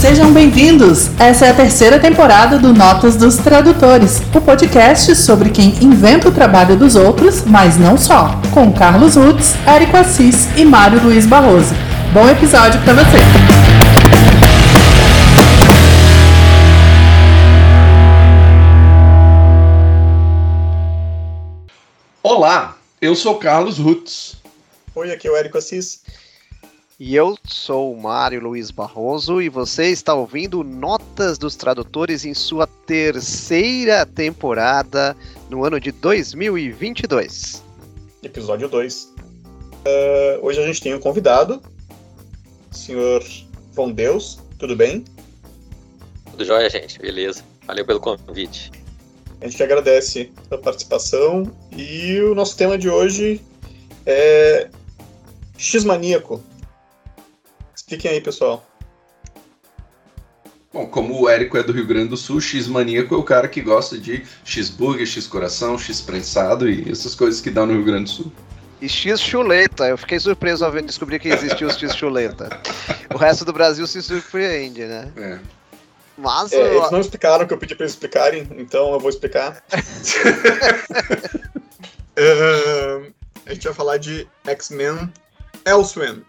Sejam bem-vindos! Essa é a terceira temporada do Notas dos Tradutores, o podcast sobre quem inventa o trabalho dos outros, mas não só, com Carlos Rutz, Érico Assis e Mário Luiz Barroso. Bom episódio para você! Olá, eu sou Carlos Rutz. Oi, aqui é o Érico Assis. E eu sou o Mário Luiz Barroso e você está ouvindo Notas dos Tradutores em sua terceira temporada no ano de 2022. Episódio 2. Uh, hoje a gente tem um convidado, senhor Von Deus, tudo bem? Tudo jóia, gente, beleza. Valeu pelo convite. A gente que agradece a participação e o nosso tema de hoje é X-Maníaco. Expliquem aí, pessoal. Bom, como o Érico é do Rio Grande do Sul, X-maníaco é o cara que gosta de X-burger, X-coração, X-prensado e essas coisas que dá no Rio Grande do Sul. E X-chuleta. Eu fiquei surpreso ao descobrir que existia o X-chuleta. O resto do Brasil se surpreende, né? É. Mas É, eles não explicaram o que eu pedi para eles explicarem, então eu vou explicar. Uh, a gente vai falar de X-Men Elsewhere,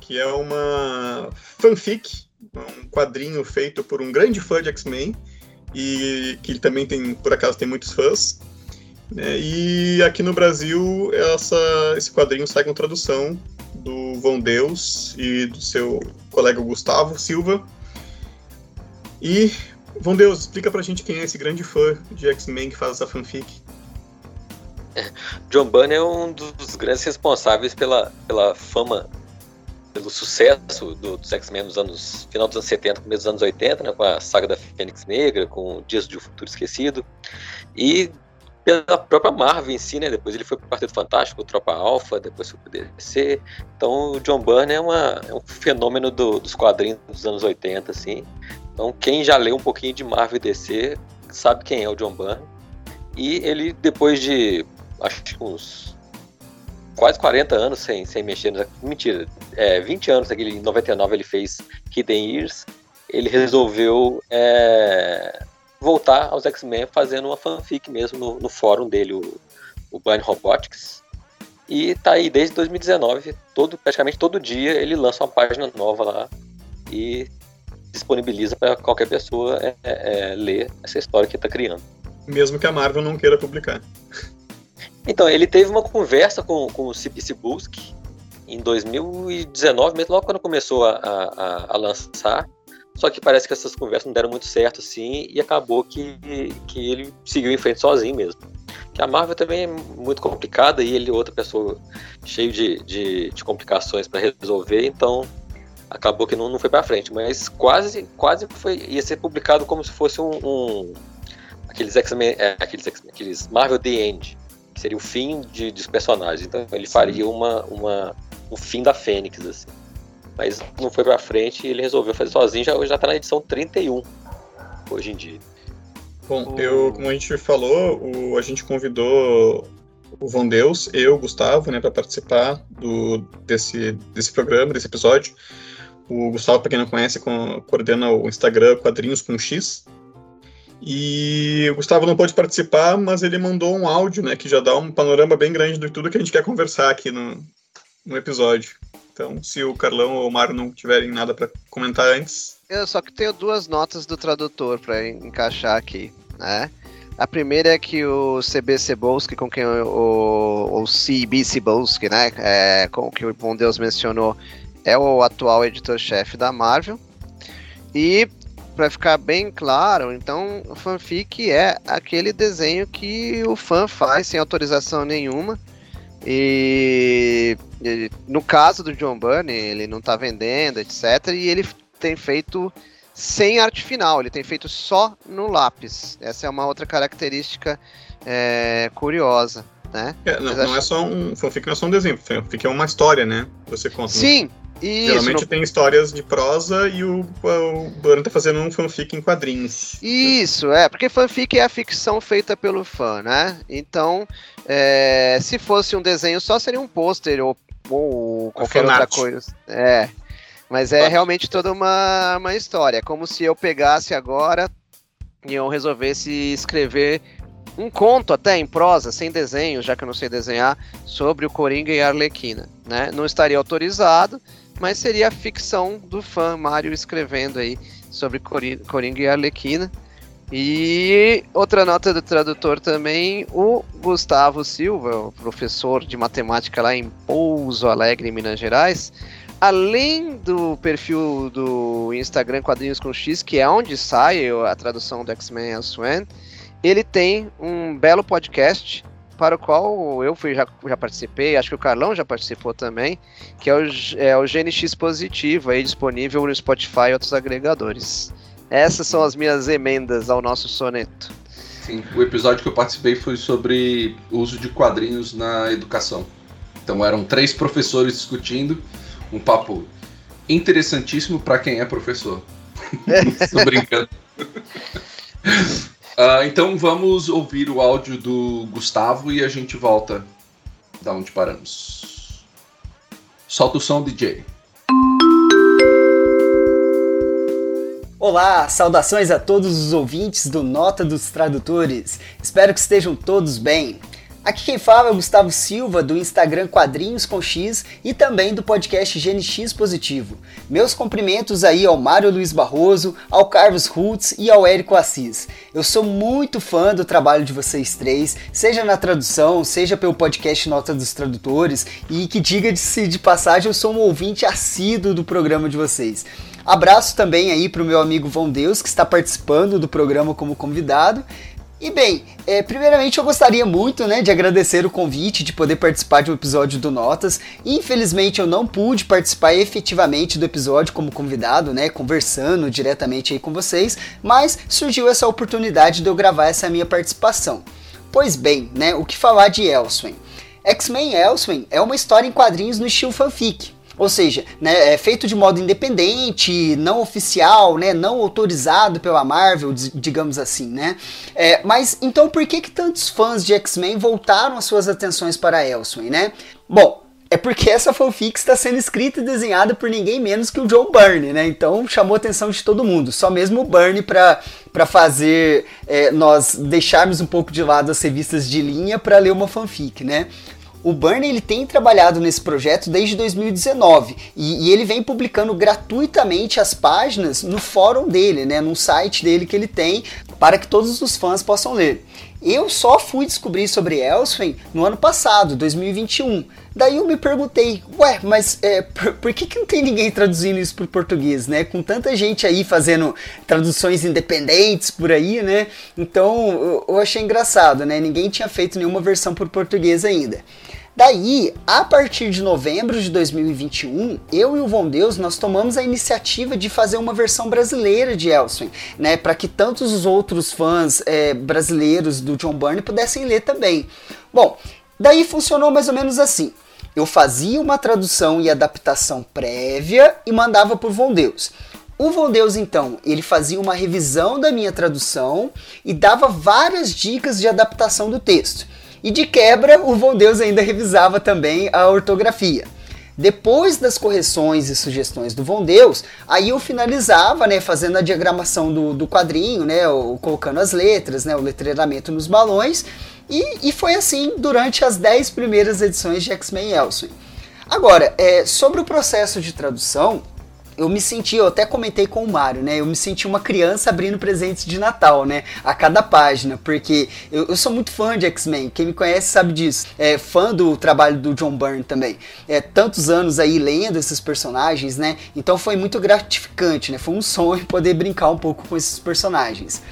que é uma fanfic, um quadrinho feito por um grande fã de X-Men e que também tem, por acaso, tem muitos fãs. Né? E aqui no Brasil, essa, esse quadrinho sai com tradução do Von Deus e do seu colega Gustavo Silva. E, Von Deus, explica pra gente quem é esse grande fã de X-Men que faz essa fanfic. John Byrne é um dos grandes responsáveis pela, pela fama, pelo sucesso do, dos X-Men nos anos final dos anos 70, começo dos anos 80, né, com a saga da Fênix Negra, com Dias um Futuro Esquecido, e pela própria Marvel em si, né, depois ele foi pro Quarteto Fantástico, Tropa Alpha, depois foi pro DC, então o John Byrne é, uma, é um fenômeno do, dos quadrinhos dos anos 80, assim, então quem já leu um pouquinho de Marvel e DC sabe quem é o John Byrne, e ele, depois de acho que uns quase 40 anos sem, sem mexer Mentira, é, 20 anos, aquele, em 99 ele fez Hidden Years, ele resolveu é, voltar aos X-Men fazendo uma fanfic mesmo no, no fórum dele, o, o Blind Robotics. E tá aí desde 2019, todo, praticamente todo dia ele lança uma página nova lá e disponibiliza para qualquer pessoa é, é, ler essa história que está criando. Mesmo que a Marvel não queira publicar. Então, ele teve uma conversa com, com o Cip Cibulski em 2019, mesmo logo quando começou a, a, a, lançar. Só que parece que essas conversas não deram muito certo, assim, e acabou que, que ele seguiu em frente sozinho mesmo. Que a Marvel também é muito complicada e ele é outra pessoa cheio de, de, de complicações para resolver, então acabou que não, não foi para frente. Mas quase, quase foi, ia ser publicado como se fosse um, um aqueles X-Men, é, aqueles, aqueles Marvel The End, que seria o fim de, dos personagens. Então ele faria uma, uma, o fim da Fênix, assim. Mas não foi pra frente e ele resolveu fazer sozinho, já, já tá na edição 31 hoje em dia. Bom, eu, como a gente falou, o, a gente convidou o Von Deus, eu, Gustavo, né, para participar do, desse, desse programa, desse episódio. O Gustavo, para quem não conhece, co coordena o Instagram Quadrinhos com X, e o Gustavo não pôde participar, mas ele mandou um áudio, né, que já dá um panorama bem grande de tudo que a gente quer conversar aqui no, no episódio. Então, se o Carlão ou o Mário não tiverem nada para comentar antes. Eu só que tenho duas notas do tradutor para encaixar aqui, né? A primeira é que o CB Cebulski, com quem o, o, CB né, é, com que o Bom Deus mencionou, é o atual editor-chefe da Marvel. E para ficar bem claro, então o fanfic é aquele desenho que o fã faz sem autorização nenhuma. E, e no caso do John Byrne, ele não está vendendo, etc. E ele tem feito sem arte final, ele tem feito só no lápis. Essa é uma outra característica é, curiosa. Né? É, não, não é só um fanfic, não é só um desenho, fanfic é uma história, né? Você conta. Sim, Isso, Geralmente no... tem histórias de prosa e o, o Burn tá fazendo um fanfic em quadrinhos. Isso, é, porque fanfic é a ficção feita pelo fã, né? Então, é, se fosse um desenho só, seria um pôster ou, ou qualquer outra coisa. É. Mas é realmente toda uma, uma história. É como se eu pegasse agora e eu resolvesse escrever um conto até em prosa, sem desenho, já que eu não sei desenhar, sobre o Coringa e a Arlequina. Né? Não estaria autorizado, mas seria a ficção do fã Mário escrevendo aí sobre Coringa e Arlequina. E outra nota do tradutor também, o Gustavo Silva, professor de matemática lá em Pouso Alegre, Minas Gerais. Além do perfil do Instagram Quadrinhos com X, que é onde sai a tradução do X-Men Elsewhere, ele tem um belo podcast para o qual eu fui, já, já participei, acho que o Carlão já participou também, que é o, é o GNX Positivo, aí disponível no Spotify e outros agregadores. Essas são as minhas emendas ao nosso soneto. Sim, o episódio que eu participei foi sobre o uso de quadrinhos na educação. Então eram três professores discutindo, um papo interessantíssimo para quem é professor. Estou brincando. Uh, então vamos ouvir o áudio do Gustavo e a gente volta da onde paramos. Solta o som, DJ. Olá, saudações a todos os ouvintes do Nota dos Tradutores. Espero que estejam todos bem. Aqui quem fala é o Gustavo Silva, do Instagram Quadrinhos com X e também do podcast GNX Positivo. Meus cumprimentos aí ao Mário Luiz Barroso, ao Carlos Rutz e ao Érico Assis. Eu sou muito fã do trabalho de vocês três, seja na tradução, seja pelo podcast Nota dos Tradutores, e que diga-se de passagem, eu sou um ouvinte assíduo do programa de vocês. Abraço também aí para o meu amigo Vão Deus, que está participando do programa como convidado. E bem, é, primeiramente eu gostaria muito né, de agradecer o convite de poder participar de um episódio do Notas. Infelizmente eu não pude participar efetivamente do episódio como convidado, né, conversando diretamente aí com vocês, mas surgiu essa oportunidade de eu gravar essa minha participação. Pois bem, né, o que falar de Elsewhere? X-Men Elsewhere é uma história em quadrinhos no estilo fanfic, ou seja, né, é feito de modo independente, não oficial, né, não autorizado pela Marvel, digamos assim, né? É, mas então por que que tantos fãs de X-Men voltaram as suas atenções para Elsewhere, né? Bom, é porque essa fanfic está sendo escrita e desenhada por ninguém menos que o John Byrne, né? Então chamou a atenção de todo mundo. Só mesmo o Byrne para fazer é, nós deixarmos um pouco de lado as revistas de linha para ler uma fanfic, né? O Bernie ele tem trabalhado nesse projeto desde 2019 e, e, ele vem publicando gratuitamente as páginas no fórum dele, né, no site dele que ele tem, para que todos os fãs possam ler. Eu só fui descobrir sobre Elsewhere no ano passado, 2021. Daí eu me perguntei, ué, mas é, por, por, que, que não tem ninguém traduzindo isso para português, né? Com tanta gente aí fazendo traduções independentes por aí, né? Então eu, eu achei engraçado, né? Ninguém tinha feito nenhuma versão para português ainda. Daí, a partir de novembro de 2021, eu e o Von Deus nós tomamos a iniciativa de fazer uma versão brasileira de Elsewhere, né, para que tantos os outros fãs é, brasileiros do John Byrne pudessem ler também. Bom, daí funcionou mais ou menos assim. Eu fazia uma tradução e adaptação prévia e mandava por Von Deus. O Von Deus, então, ele fazia uma revisão da minha tradução e dava várias dicas de adaptação do texto. E de quebra, o Von Deus ainda revisava também a ortografia. Depois das correções e sugestões do Von Deus, aí eu finalizava, né, fazendo a diagramação do, do quadrinho, né, colocando as letras, né, o letreiramento nos balões, e, e foi assim durante as 10 primeiras edições de X-Men Elsewhere. Agora, é, sobre o processo de tradução, eu me senti, eu até comentei com o Mário, né? Eu me senti uma criança abrindo presentes de Natal, né? A cada página, porque eu, eu sou muito fã de X-Men. Quem me conhece sabe disso. É fã do trabalho do John Byrne também. É tantos anos aí lendo esses personagens, né? Então foi muito gratificante, né? Foi um sonho poder brincar um pouco com esses personagens.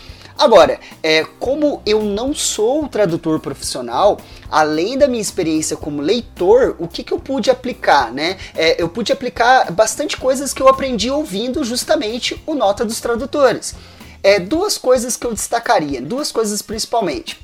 Agora, é, como eu não sou tradutor profissional, além da minha experiência como leitor, o que, que eu pude aplicar, né? É, eu pude aplicar bastante coisas que eu aprendi ouvindo justamente o Nota dos Tradutores. É, duas coisas que eu destacaria, duas coisas principalmente.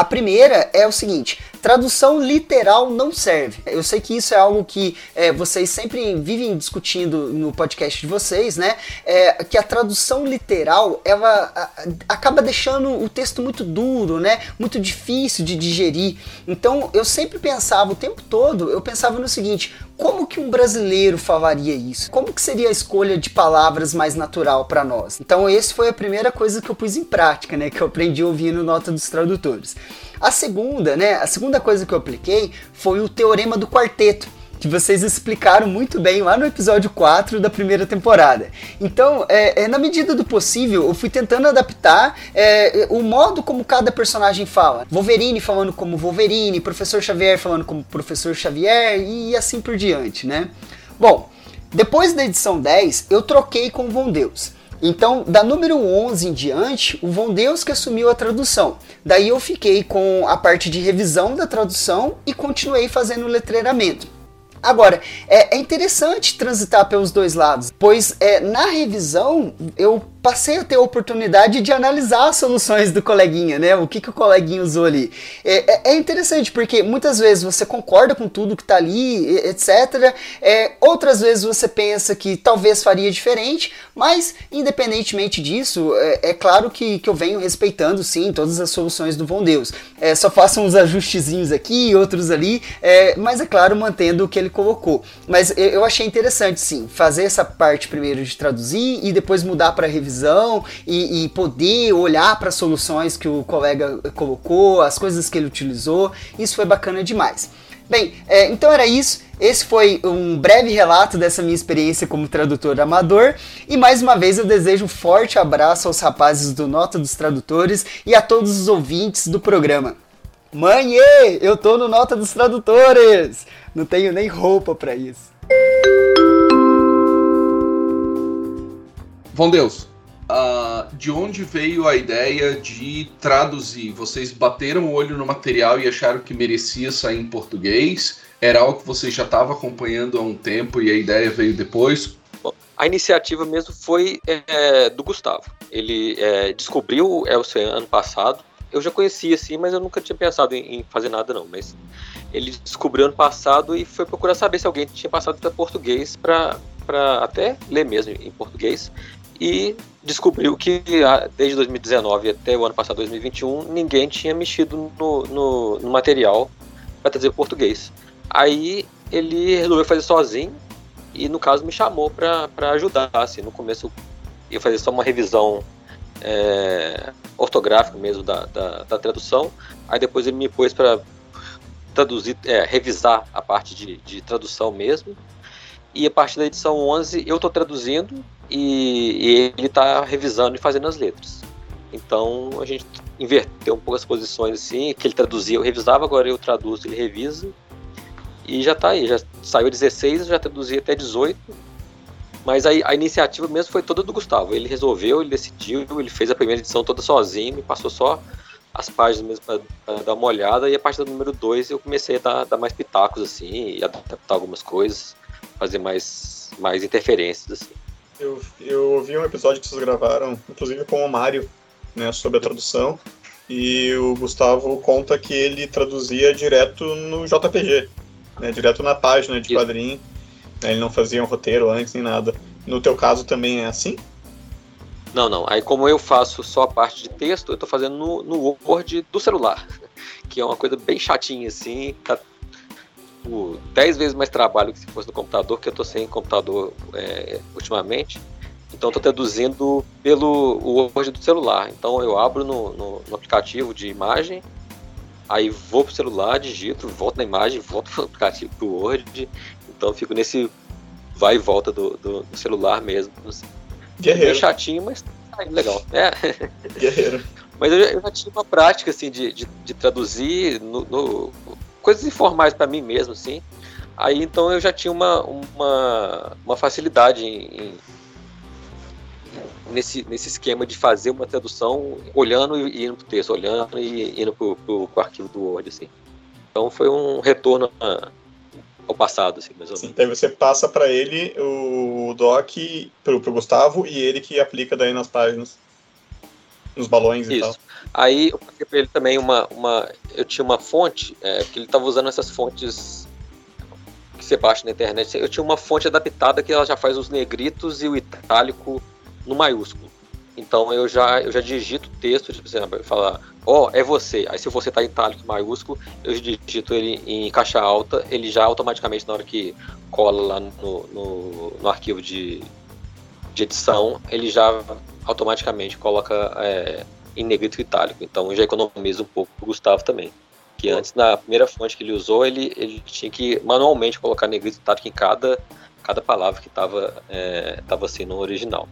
A primeira é o seguinte: tradução literal não serve. Eu sei que isso é algo que é, vocês sempre vivem discutindo no podcast de vocês, né? É, que a tradução literal ela a, acaba deixando o texto muito duro, né? Muito difícil de digerir. Então eu sempre pensava o tempo todo, eu pensava no seguinte: como que um brasileiro falaria isso? Como que seria a escolha de palavras mais natural para nós? Então, esse foi a primeira coisa que eu pus em prática, né, que eu aprendi ouvindo nota dos tradutores. A segunda, né, a segunda coisa que eu apliquei foi o teorema do quarteto que vocês explicaram muito bem lá no episódio 4 da primeira temporada. Então, é, é na medida do possível, eu fui tentando adaptar é, o modo como cada personagem fala. Wolverine falando como Wolverine, Professor Xavier falando como Professor Xavier e assim por diante, né? Bom, depois da edição 10, eu troquei com o Von Deus. Então, da número 11 em diante, o Von Deus que assumiu a tradução. Daí eu fiquei com a parte de revisão da tradução e continuei fazendo o letreiramento. Agora, é, é, interessante transitar pelos dois lados, pois é, na revisão eu passei a ter a oportunidade de analisar as soluções do coleguinha, né? O que, que o coleguinha usou ali. É, é, é interessante, porque muitas vezes você concorda com tudo que está ali, etc. É, outras vezes você pensa que talvez faria diferente, mas independentemente disso, é, é, claro que, que eu venho respeitando sim todas as soluções do Von Deus. É, só façam uns ajustezinhos aqui, outros ali, é, mas é claro, mantendo o que ele colocou. Mas eu achei interessante sim, fazer essa parte primeiro de traduzir e depois mudar para revisão visão e, e poder olhar para as soluções que o colega colocou, as coisas que ele utilizou. Isso foi bacana demais. Bem, é, então era isso. Esse foi um breve relato dessa minha experiência como tradutor amador. E mais uma vez eu desejo um forte abraço aos rapazes do Nota dos Tradutores e a todos os ouvintes do programa. Mãe, eu tô no Nota dos Tradutores! Não tenho nem roupa para isso. Bom Deus, Uh, de onde veio a ideia de traduzir? Vocês bateram o olho no material e acharam que merecia sair em português? Era algo que você já estava acompanhando há um tempo e a ideia veio depois? A iniciativa mesmo foi é, do Gustavo. Ele é, descobriu o Elcio ano passado. Eu já conhecia, sim, mas eu nunca tinha pensado em, em fazer nada, não. Mas ele descobriu ano passado e foi procurar saber se alguém tinha passado para português para até ler mesmo em português e descobriu que ah, desde 2019 até o ano passado, 2021, ninguém tinha mexido no, no, no material para trazer português. Aí ele resolveu fazer sozinho e, no caso, me chamou para ajudar. Assim, no começo eu ia fazer só uma revisão é, ortográfica mesmo da, da, da, tradução. Aí depois ele me pôs para traduzir, é, revisar a parte de, de tradução mesmo. E a partir da edição 11 eu estou traduzindo e, e ele está revisando e fazendo as letras. Então a gente inverteu um pouco as posições assim, que ele traduzia, eu revisava, agora eu traduzo, ele revisa. E já está aí, já saiu 16, já traduzi até 18. Mas a, a iniciativa mesmo foi toda do Gustavo. Ele resolveu, ele decidiu, ele fez a primeira edição toda sozinho, me passou só as páginas mesmo para dar uma olhada. E a partir do número 2 eu comecei a dar, dar mais pitacos assim, e adaptar algumas coisas, fazer mais, mais interferências assim. Eu, eu ouvi um episódio que vocês gravaram, inclusive com o Mário, né, sobre a tradução. E o Gustavo conta que ele traduzia direto no JPG, né, direto na página de quadrinho. Né, ele não fazia um roteiro antes nem nada. No teu caso também é assim? Não, não. Aí como eu faço só a parte de texto, eu estou fazendo no, no Word do celular, que é uma coisa bem chatinha assim, tá tipo, 10 vezes mais trabalho que se fosse no computador, que eu tô sem computador é, ultimamente. Então estou traduzindo pelo Word do celular. Então eu abro no, no, no, aplicativo de imagem, aí vou pro celular, digito, volto na imagem, volto pro aplicativo pro Word. Então fico nesse vai e volta do, do, do celular mesmo. Guerreiro. É chatinho, mas tá legal. É. Guerreiro. Mas eu já, eu já, tinha uma prática assim de, de, de traduzir no, no, coisas informais para mim mesmo, assim. Aí então eu já tinha uma, uma, uma facilidade em, em, nesse, nesse esquema de fazer uma tradução olhando e indo pro texto, olhando e indo pro, pro, pro arquivo do Word, assim. Então foi um retorno a, ao passado, assim, mais ou menos. Sim, daí você passa para ele o doc, pro, pro Gustavo, e ele que aplica daí nas páginas. nos balões e Isso. tal. Aí eu passei pra ele também uma. uma eu tinha uma fonte, é, que ele tava usando essas fontes que você baixa na internet. Eu tinha uma fonte adaptada que ela já faz os negritos e o itálico no maiúsculo. Então eu já, eu já digito o texto, tipo assim, eu falar, ó, é você. Aí se você tá em itálico maiúsculo, eu digito ele em caixa alta, ele já automaticamente, na hora que cola lá no, no, no arquivo de, de edição, ele já automaticamente coloca é, em negrito itálico. Então já economiza um pouco pro Gustavo também. Que antes, na primeira fonte que ele usou, ele, ele tinha que manualmente colocar negrito itálico em cada, cada palavra que estava é, tava assim no original.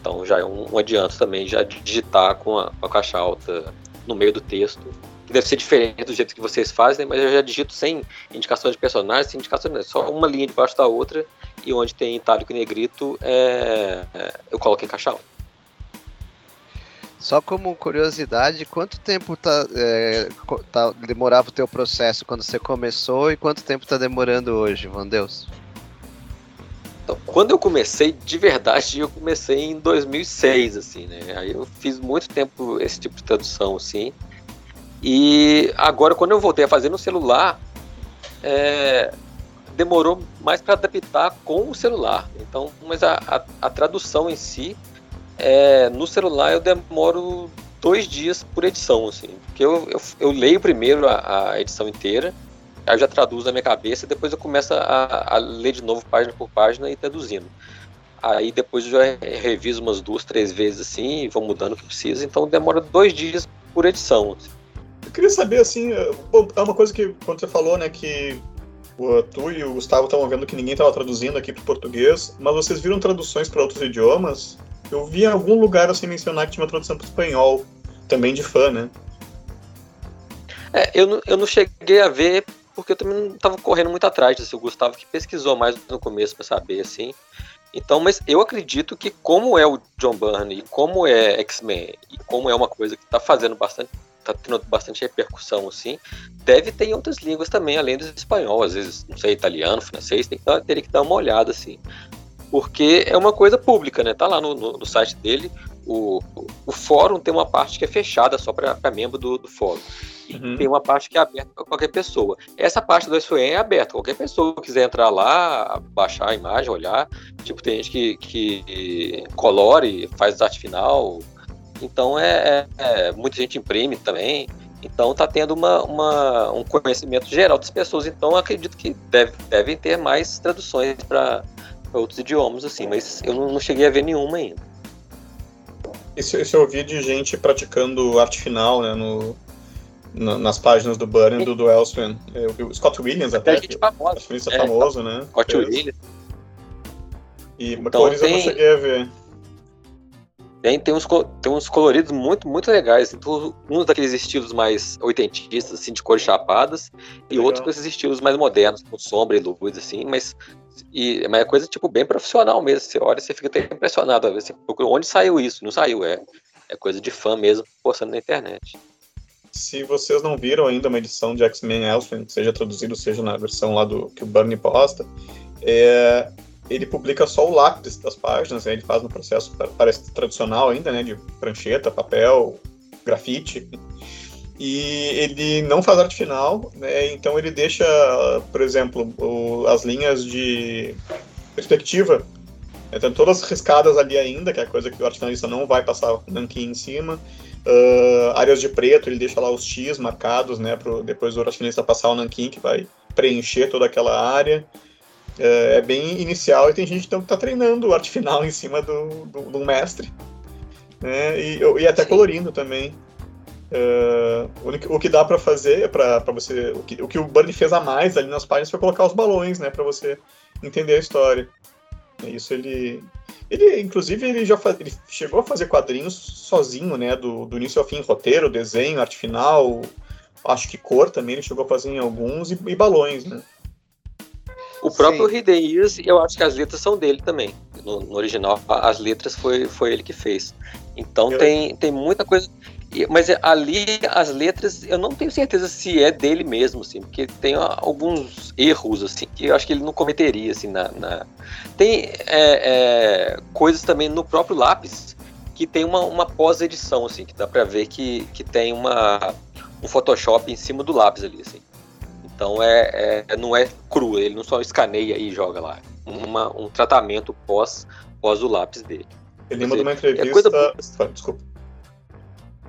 Então já é um, um adianto também já digitar com a, com a caixa alta no meio do texto. Que deve ser diferente do jeito que vocês fazem, mas eu já digito sem indicações de personagens, sem indicações, né, só uma linha debaixo da outra, e onde tem itálico e negrito, é, é, eu coloco em caixa alta. Só como curiosidade, quanto tempo tá, é, tá- demorava o teu processo quando você começou e quanto tempo tá demorando hoje, Van Deus? Então, quando eu comecei, de verdade, eu comecei em 2006, assim, né? Aí eu fiz muito tempo esse tipo de tradução, assim. E agora, quando eu voltei a fazer no celular, é, demorou mais para adaptar com o celular. Então, mas a, a, a tradução em si, é, no celular eu demoro dois dias por edição, assim. Porque eu, eu, eu leio primeiro a, a edição inteira, Aí eu já traduzo na minha cabeça e depois eu começo a, a ler de novo página por página e traduzindo. Aí depois eu já reviso umas duas, três vezes assim e vou mudando o que precisa. Então demora dois dias por edição. assim. Eu queria saber, assim, é uma coisa que quando você falou, né, que o, tu e o Gustavo estavam vendo que ninguém estava traduzindo aqui para português, mas vocês viram traduções para outros idiomas? Eu vi em algum lugar assim mencionar que tinha uma tradução para espanhol, também de fã, né? É, eu, não- eu não cheguei a ver porque eu também não estava correndo muito atrás disso. O Gustavo que pesquisou mais no começo para saber assim. Então, mas eu acredito que como é o John Byrne e como é X-Men e como é uma coisa que está fazendo bastante, tá tendo bastante repercussão assim, deve ter em outras línguas também, além do espanhol, às vezes, não sei, italiano, francês, tem que dar, teria que dar uma olhada assim. Porque é uma coisa pública, né? Tá lá no, no- no site dele, o, o, fórum tem uma parte que é fechada só para membro do, do fórum. E Uhum. tem uma parte que é aberta para qualquer pessoa. Essa parte do SOE é aberta, qualquer pessoa que quiser entrar lá, baixar a imagem, olhar. Tipo, tem gente que, que colore, faz arte final. Então é, é- é- muita gente imprime também. Então tá tendo uma, uma- um conhecimento geral das pessoas. Então acredito que deve, devem ter mais traduções para outros idiomas, assim, mas eu não, não cheguei a ver nenhuma ainda. Isso, isso eu ouvi de gente praticando arte final, né, no, na- nas páginas do Burn e do, do vi o Scott Williams Até até, gente que famosa. é É, famoso, né? Scott. Williams. E Então cores eu tem- cheguei a ver. Tem, tem, uns, tem uns coloridos muito, muito legais. Uns daqueles estilos mais oitentistas, assim, de cores chapadas, e Legal. outros com esses estilos mais modernos, com sombra e luz, assim, mas, e, mas é coisa, tipo, bem profissional mesmo. Você olha e você fica até impressionado. Às vezes você procura onde saiu isso. Não saiu, é, é coisa de fã mesmo, postando na internet. Se vocês não viram ainda uma edição de X-Men Elsewhere, seja traduzido, seja na versão lá do que o Burnie posta, é, ele publica só o lápis das páginas, né, ele faz no processo, pa- parece tradicional ainda, né, de prancheta, papel, grafite, e ele não faz arte final, né, então ele deixa, por exemplo, o- as linhas de perspectiva, né, todas riscadas ali ainda, que é coisa que o arte finalista não vai passar nanquim em cima, Uh, áreas de preto, ele deixa lá os X marcados, né, pro depois o racionalista passar o nanquim que vai preencher toda aquela área. Uh, é bem inicial e tem gente então, que está treinando o arte final em cima do, do, do mestre. Né, e, e até colorindo também. Uh, o, o que dá para fazer para você o que, o que o Burnie fez a mais ali nas páginas foi colocar os balões né para você entender a história isso ele ele, inclusive, ele já fa- ele chegou a fazer quadrinhos sozinho, né? Do, do início ao fim, roteiro, desenho, arte final, acho que cor também ele chegou a fazer em alguns, e, e balões, né? O próprio Sim. Hidden Years, eu acho que as letras são dele também. No, no original, as letras foi, foi ele que fez. Então Eu- tem, tem muita coisa. Mas é- ali as letras, eu não tenho certeza se é dele mesmo, assim, porque tem alguns erros, assim, que eu acho que ele não cometeria, assim, na. na- Tem é, é, coisas também no próprio lápis que tem uma, uma pós-edição, assim, que dá pra ver que, que tem uma, um Photoshop em cima do lápis ali, assim. Então é, é não é cru, ele não só escaneia e joga lá. Uma, um tratamento pós, pós o lápis dele. Ele mandou uma entrevista. É coisa... Desculpa.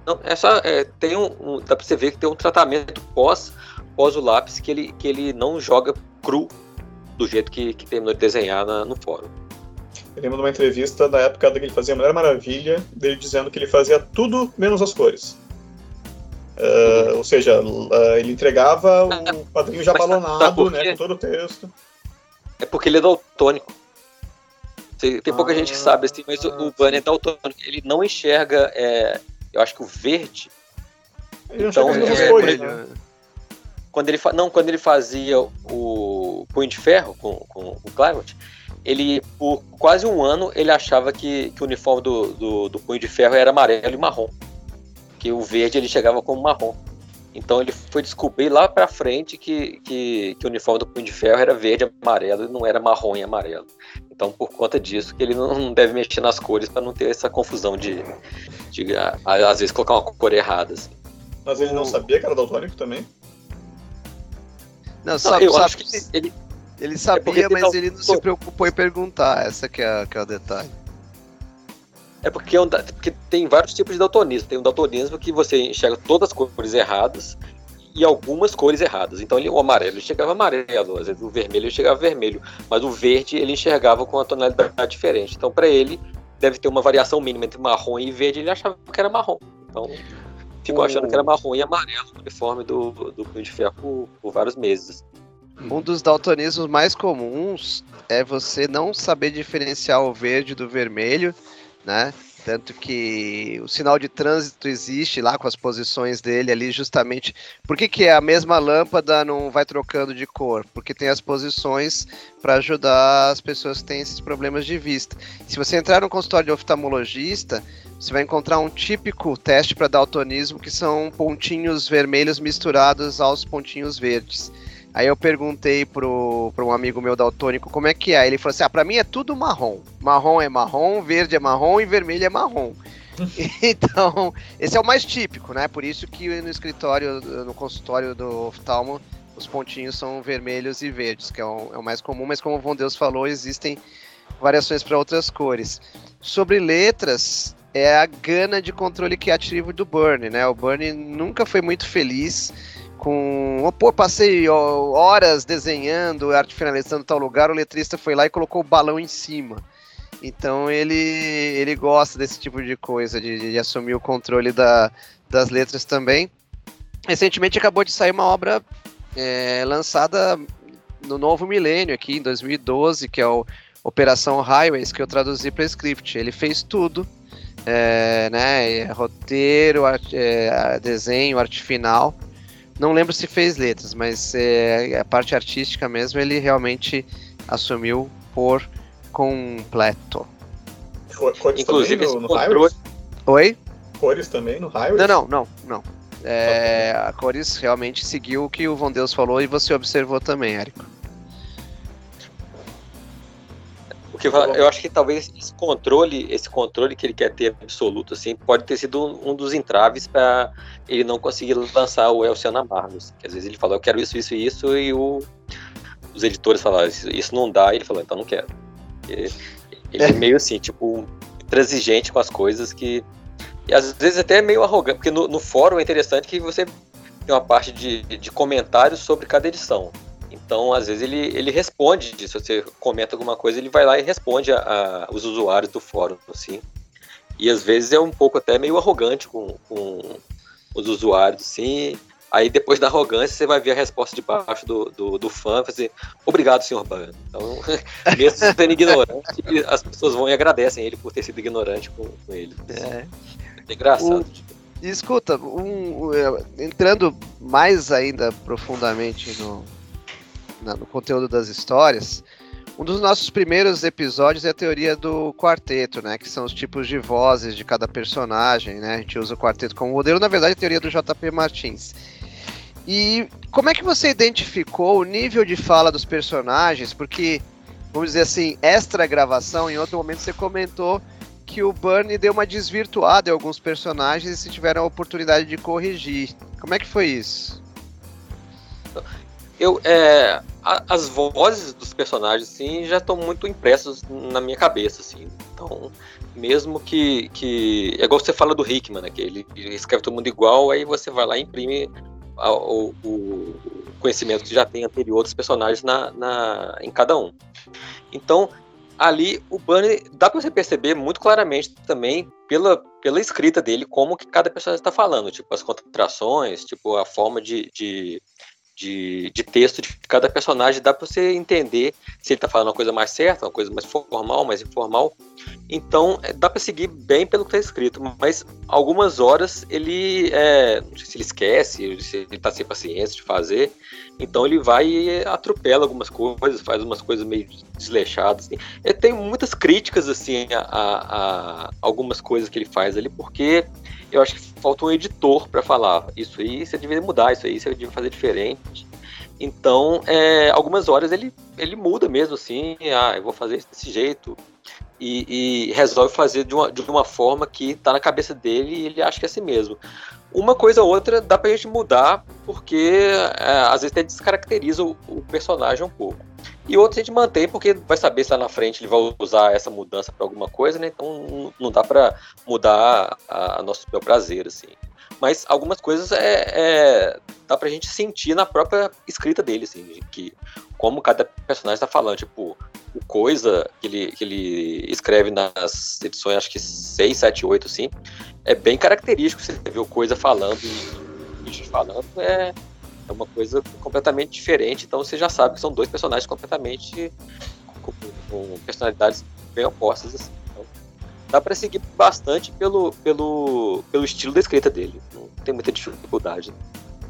Não, é só. É, tem um, um, dá pra você ver que tem um tratamento pós, pós o lápis que ele, que ele não joga cru do jeito que, que terminou de desenhar na, no fórum. Eu lembro de uma entrevista da época que ele fazia Mulher Maravilha, dele dizendo que ele fazia tudo menos as cores. Uh, ou seja, uh, ele entregava o quadrinho já balonado, né, com todo o texto. É porque ele é daltônico. Tem pouca ah, gente que sabe, assim, mas ah, o Bunny é daltônico. Ele não enxerga, é, eu acho que o verde. Ele então, não enxerga as é, cores, né? Quando ele, não, quando ele fazia o Punho de Ferro com, com o Claremont, ele, por quase um ano, ele achava que, que o uniforme do, do, do Punho de Ferro era amarelo e marrom. Que o verde ele chegava como marrom. Então ele foi descobrir lá pra frente que, que, que, o uniforme do Punho de Ferro era verde e amarelo e não era marrom e amarelo. Então por conta disso que ele não deve mexer nas cores para não ter essa confusão de, de, às vezes colocar uma cor errada. Assim. Mas ele não sabia que era daltônico também? Não, sabe, eu sabe, acho que ele, ele sabia, é mas ele não se preocupou em perguntar. Essa que é, que é o detalhe. É porque, é um, porque tem vários tipos de daltonismo. Tem um daltonismo que você enxerga todas as cores erradas e algumas cores erradas. Então ele, o amarelo ele chegava amarelo, às vezes o vermelho ele chegava vermelho, mas o verde ele enxergava com uma tonalidade diferente. Então para ele deve ter uma variação mínima entre marrom e verde, ele achava que era marrom. Então ficou achando que era marrom e amarelo no uniforme do, do Punho de Ferro por, por vários meses. Um dos daltonismos mais comuns é você não saber diferenciar o verde do vermelho, né? Tanto que o sinal de trânsito existe lá com as posições dele ali, justamente. Por que, que a mesma lâmpada não vai trocando de cor? Porque tem as posições para ajudar as pessoas que têm esses problemas de vista. Se você entrar no consultório de oftalmologista, você vai encontrar um típico teste para daltonismo que são pontinhos vermelhos misturados aos pontinhos verdes. Aí eu perguntei pro, pro um amigo meu daltônico como é que é. Ele falou assim: ah, pra mim é tudo marrom. Marrom é marrom, verde é marrom e vermelho é marrom. então, esse é o mais típico, né? Por isso que no escritório, no consultório do oftalmo, os pontinhos são vermelhos e verdes, que é o, é o mais comum, mas como o Von Deus falou, existem variações para outras cores. Sobre letras, é a gana de controle criativo do Burn, né? O Burn nunca foi muito feliz com. Pô, passei horas desenhando, arte finalizando tal lugar, o letrista foi lá e colocou o balão em cima. Então ele, ele gosta desse tipo de coisa, de, de assumir o controle da, das letras também. Recentemente acabou de sair uma obra é, lançada no novo milênio aqui, em 2012, que é o Operação Highways, que eu traduzi para script. Ele fez tudo, é, né, roteiro, arte, é, desenho, arte final. Não lembro se fez letras, mas é, a parte artística mesmo ele realmente assumiu por completo. Cores Inclusive, também no, no controle... Oi? Cores também no Highways? Não, não, não, não. É, a Cores realmente seguiu o que o Von Deus falou e você observou também, Érico. Porque eu acho que talvez esse controle, esse controle que ele quer ter absoluto, assim, pode ter sido um, dos entraves para ele não conseguir lançar o Elciano Amargo. Assim, que às vezes ele falou, eu quero isso, isso e isso, e o, os editores falaram, isso, isso não dá, e ele falou, então não quero. ele é meio assim, tipo, transigente com as coisas que. E às vezes até é meio arrogante, porque no, no fórum é interessante que você tem uma parte de, de comentários sobre cada edição. Então, às vezes, ele, ele responde, se você comenta alguma coisa, ele vai lá e responde a, a os usuários do fórum, assim. E às vezes é um pouco até meio arrogante com, com os usuários, assim. Aí depois da arrogância você vai ver a resposta de baixo do, do, do fã, fazer obrigado, senhor Ban. Então, mesmo sendo ignorante, as pessoas vão e agradecem ele por ter sido ignorante com, com ele. É, é engraçado. O... Escuta, um, um, é, entrando mais ainda profundamente no, no conteúdo das histórias, um dos nossos primeiros episódios é a teoria do quarteto, né? Que são os tipos de vozes de cada personagem, né? A gente usa o quarteto como modelo, na verdade, a teoria do JP Martins. E como é que você identificou o nível de fala dos personagens? Porque, vamos dizer assim, extra gravação, em outro momento você comentou que o Burnie deu uma desvirtuada em alguns personagens e se tiveram a oportunidade de corrigir. Como é que foi isso? Eu, é, a, as vozes dos personagens assim, já estão muito impressas na minha cabeça. Assim. Então, mesmo que, que. É igual você fala do Hickman, né? Que ele, ele escreve todo mundo igual, aí você vai lá e imprime a, o, o, conhecimento que já tem anterior dos personagens na, na, em cada um. Então, ali o Bunny dá para você perceber muito claramente também pela, pela escrita dele como que cada personagem está falando, tipo as contrações, tipo a forma de, de, de, de texto de cada personagem, dá para você entender se ele está falando uma coisa mais certa, uma coisa mais formal, mais informal. Então, é, dá para seguir bem pelo que está escrito, mas algumas horas ele, é, não sei se ele esquece, se ele está sem paciência de fazer, então ele vai e atropela algumas coisas, faz umas coisas meio desleixadas. Assim. Ele tem muitas críticas assim a, a, a algumas coisas que ele faz ali, porque eu acho que falta um editor para falar isso aí você devia mudar, isso aí você devia fazer diferente. Então, é, algumas horas ele, ele muda mesmo, assim, ah, eu vou fazer desse jeito, e, e, resolve fazer de uma, de uma forma que está na cabeça dele e ele acha que é assim mesmo. Uma coisa ou outra dá pra gente mudar, porque é, às vezes até descaracteriza o, o, personagem um pouco. E outra a gente mantém, porque vai saber se lá na frente ele vai usar essa mudança para alguma coisa, né? Então não dá para mudar a, a nosso bel prazer, assim. Mas algumas coisas é, é, dá pra gente sentir na própria escrita dele, assim, que como cada personagem está falando, tipo, o Coisa, que ele, que ele escreve nas edições, acho que 6, 7, 8, assim, é bem característico. Você vê o Coisa falando e o falando, é, é uma coisa completamente diferente. Então você já sabe que são dois personagens completamente com, com personalidades bem opostas. Assim. Então, dá para seguir bastante pelo, pelo, pelo estilo da escrita dele. Não tem muita dificuldade.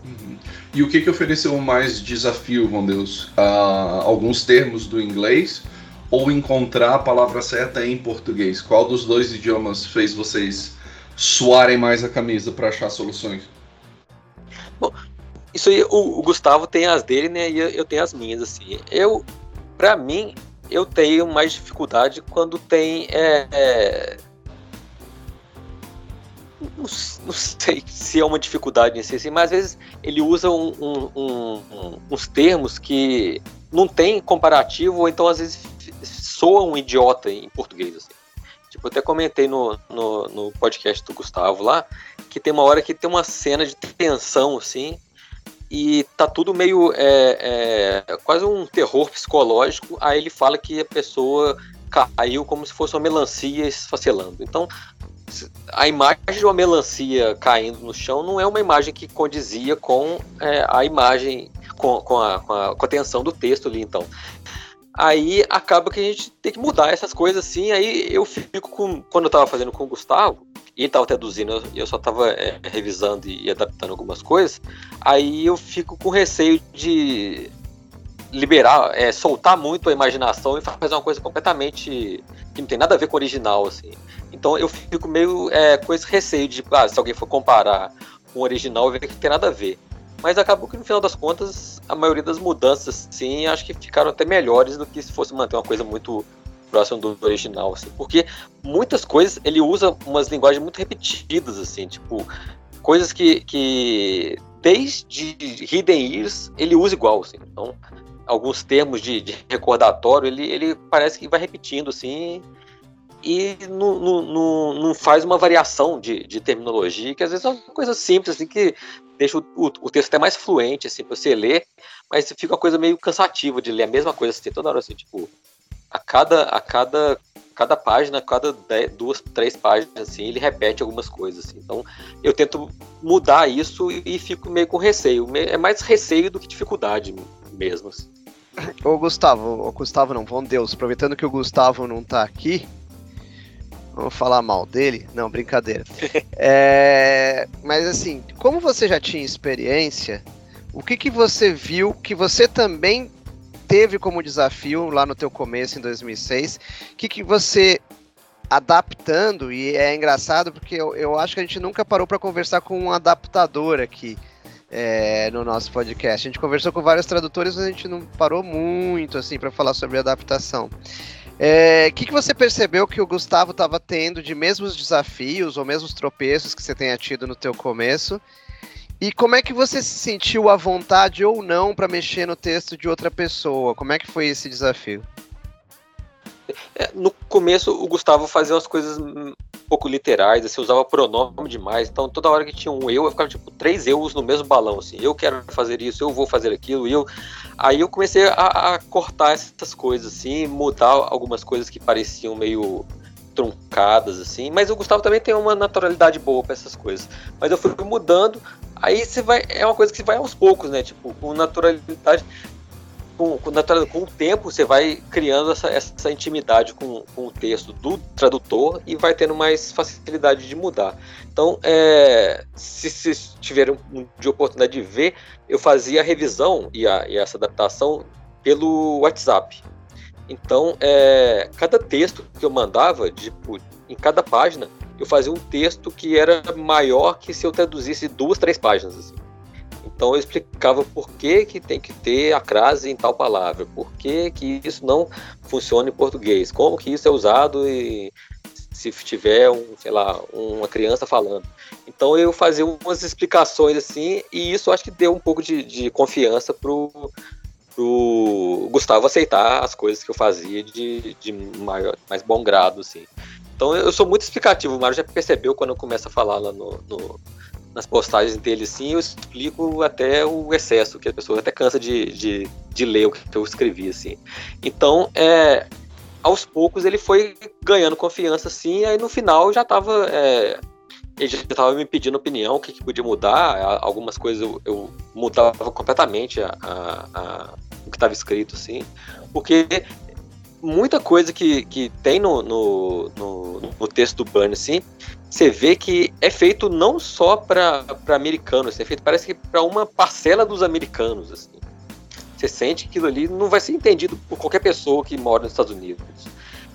Uhum. E o que, que ofereceu mais desafio, meu Deus? Uh, alguns termos do inglês ou encontrar a palavra certa em português? Qual dos dois idiomas fez vocês suarem mais a camisa para achar soluções? Isso aí, o, o, Gustavo tem as dele, né? E eu tenho as minhas, assim. Eu, para mim, eu tenho mais dificuldade quando tem. É, é... Não, não, sei se é uma dificuldade em si, assim, mas às vezes ele usa um, um, um, uns termos que não tem comparativo, ou então às vezes soa um idiota em português, assim. Tipo, eu até comentei no, no, no, podcast do Gustavo lá, que tem uma hora que tem uma cena de tensão, assim, e tá tudo meio. É, é, quase um terror psicológico. Aí ele fala que a pessoa caiu como se fosse uma melancia esfacelando. Então, a imagem de uma melancia caindo no chão não é uma imagem que condizia com é, a imagem, com, com, a, com, a, com a tensão do texto ali, então. Aí acaba que a gente tem que mudar essas coisas assim. Aí eu fico com. Quando eu tava fazendo com o Gustavo, e ele tava traduzindo, e eu só tava é, revisando e adaptando algumas coisas, aí eu fico com receio de liberar, é, soltar muito a imaginação e fazer uma coisa completamente que não tem nada a ver com o original, assim. Então eu fico meio é, com esse receio de, ah, se alguém for comparar com o original, ver que não tem nada a ver. Mas acabou que no final das contas, a maioria das mudanças, sim, acho que ficaram até melhores do que se fosse manter uma coisa muito próxima do original, assim. Porque muitas coisas, ele usa umas linguagens muito repetidas, assim, tipo, coisas que, que desde Hidden Years ele usa igual, assim. Então, alguns termos de, de recordatório, ele, ele parece que vai repetindo, assim, e não, não, não, faz uma variação de, de terminologia, que às vezes é uma coisa simples, assim, que deixa o, o, o texto até mais fluente, assim, pra você ler, mas fica uma coisa meio cansativa de ler a mesma coisa, assim, toda hora, assim, tipo, a cada, a cada, cada página, cada dez, duas, três páginas, assim, ele repete algumas coisas, assim. Então, eu tento mudar isso e, e fico meio com receio. É mais receio do que dificuldade mesmo, assim. Ô Gustavo, ô Gustavo não, bom Deus, aproveitando que o Gustavo não tá aqui, Vamos falar mal dele? Não, brincadeira. é, mas assim, como você já tinha experiência, o que, que você viu que você também teve como desafio lá no teu começo em 2006? O que, que você adaptando e é engraçado porque eu, eu acho que a gente nunca parou para conversar com um adaptador aqui é, no nosso podcast. A gente conversou com vários tradutores, mas a gente não parou muito assim para falar sobre adaptação. É, o que, que você percebeu que o Gustavo estava tendo de mesmos desafios ou mesmos tropeços que você tenha tido no teu começo? E como é que você se sentiu à vontade ou não para mexer no texto de outra pessoa? Como é que foi esse desafio? É, no começo, o Gustavo fazia umas coisas um pouco literais, assim, usava pronome demais. Então, toda hora que tinha um eu, eu ficava tipo três eus no mesmo balão, assim. Eu quero fazer isso, eu vou fazer aquilo, eu. Aí eu comecei a, a cortar essas coisas, assim, mudar algumas coisas que pareciam meio truncadas, assim. Mas o Gustavo também tem uma naturalidade boa para essas coisas. Mas eu fui mudando. Aí você vai. É uma coisa que você vai aos poucos, né? Tipo, com naturalidade com, com, com o tempo você vai criando essa, essa intimidade com, com o texto do tradutor e vai tendo mais facilidade de mudar. Então, é, se, se tiverem de oportunidade de ver, eu fazia a revisão e, a, e essa adaptação pelo WhatsApp. Então, é, cada texto que eu mandava, tipo, em cada página, eu fazia um texto que era maior que se eu traduzisse duas, três páginas. Assim. Então eu explicava por que, que tem que ter a crase em tal palavra, por que, que isso não funciona em português, como que isso é usado e se tiver um, sei lá, uma criança falando. Então eu fazia umas explicações assim, e isso acho que deu um pouco de, de confiança pro, pro Gustavo aceitar as coisas que eu fazia de, de maior, mais bom grado, assim. Então eu sou muito explicativo, o Mário já percebeu quando eu começo a falar lá no, no nas postagens dele, sim, eu explico até o excesso, que a pessoa até cansa de, de, de ler o que eu escrevi, assim. Então, é, aos poucos ele foi ganhando confiança, assim, aí no final já estava é, ele já estava me pedindo opinião, o que, que podia mudar, algumas coisas eu, eu mudava completamente a, a, o que estava escrito, assim, porque muita coisa que, que tem no, no, no, no texto do Burn, assim, você vê que é feito não só para americanos, é feito parece que para uma parcela dos americanos. Assim. Você sente que aquilo ali não vai ser entendido por qualquer pessoa que mora nos Estados Unidos.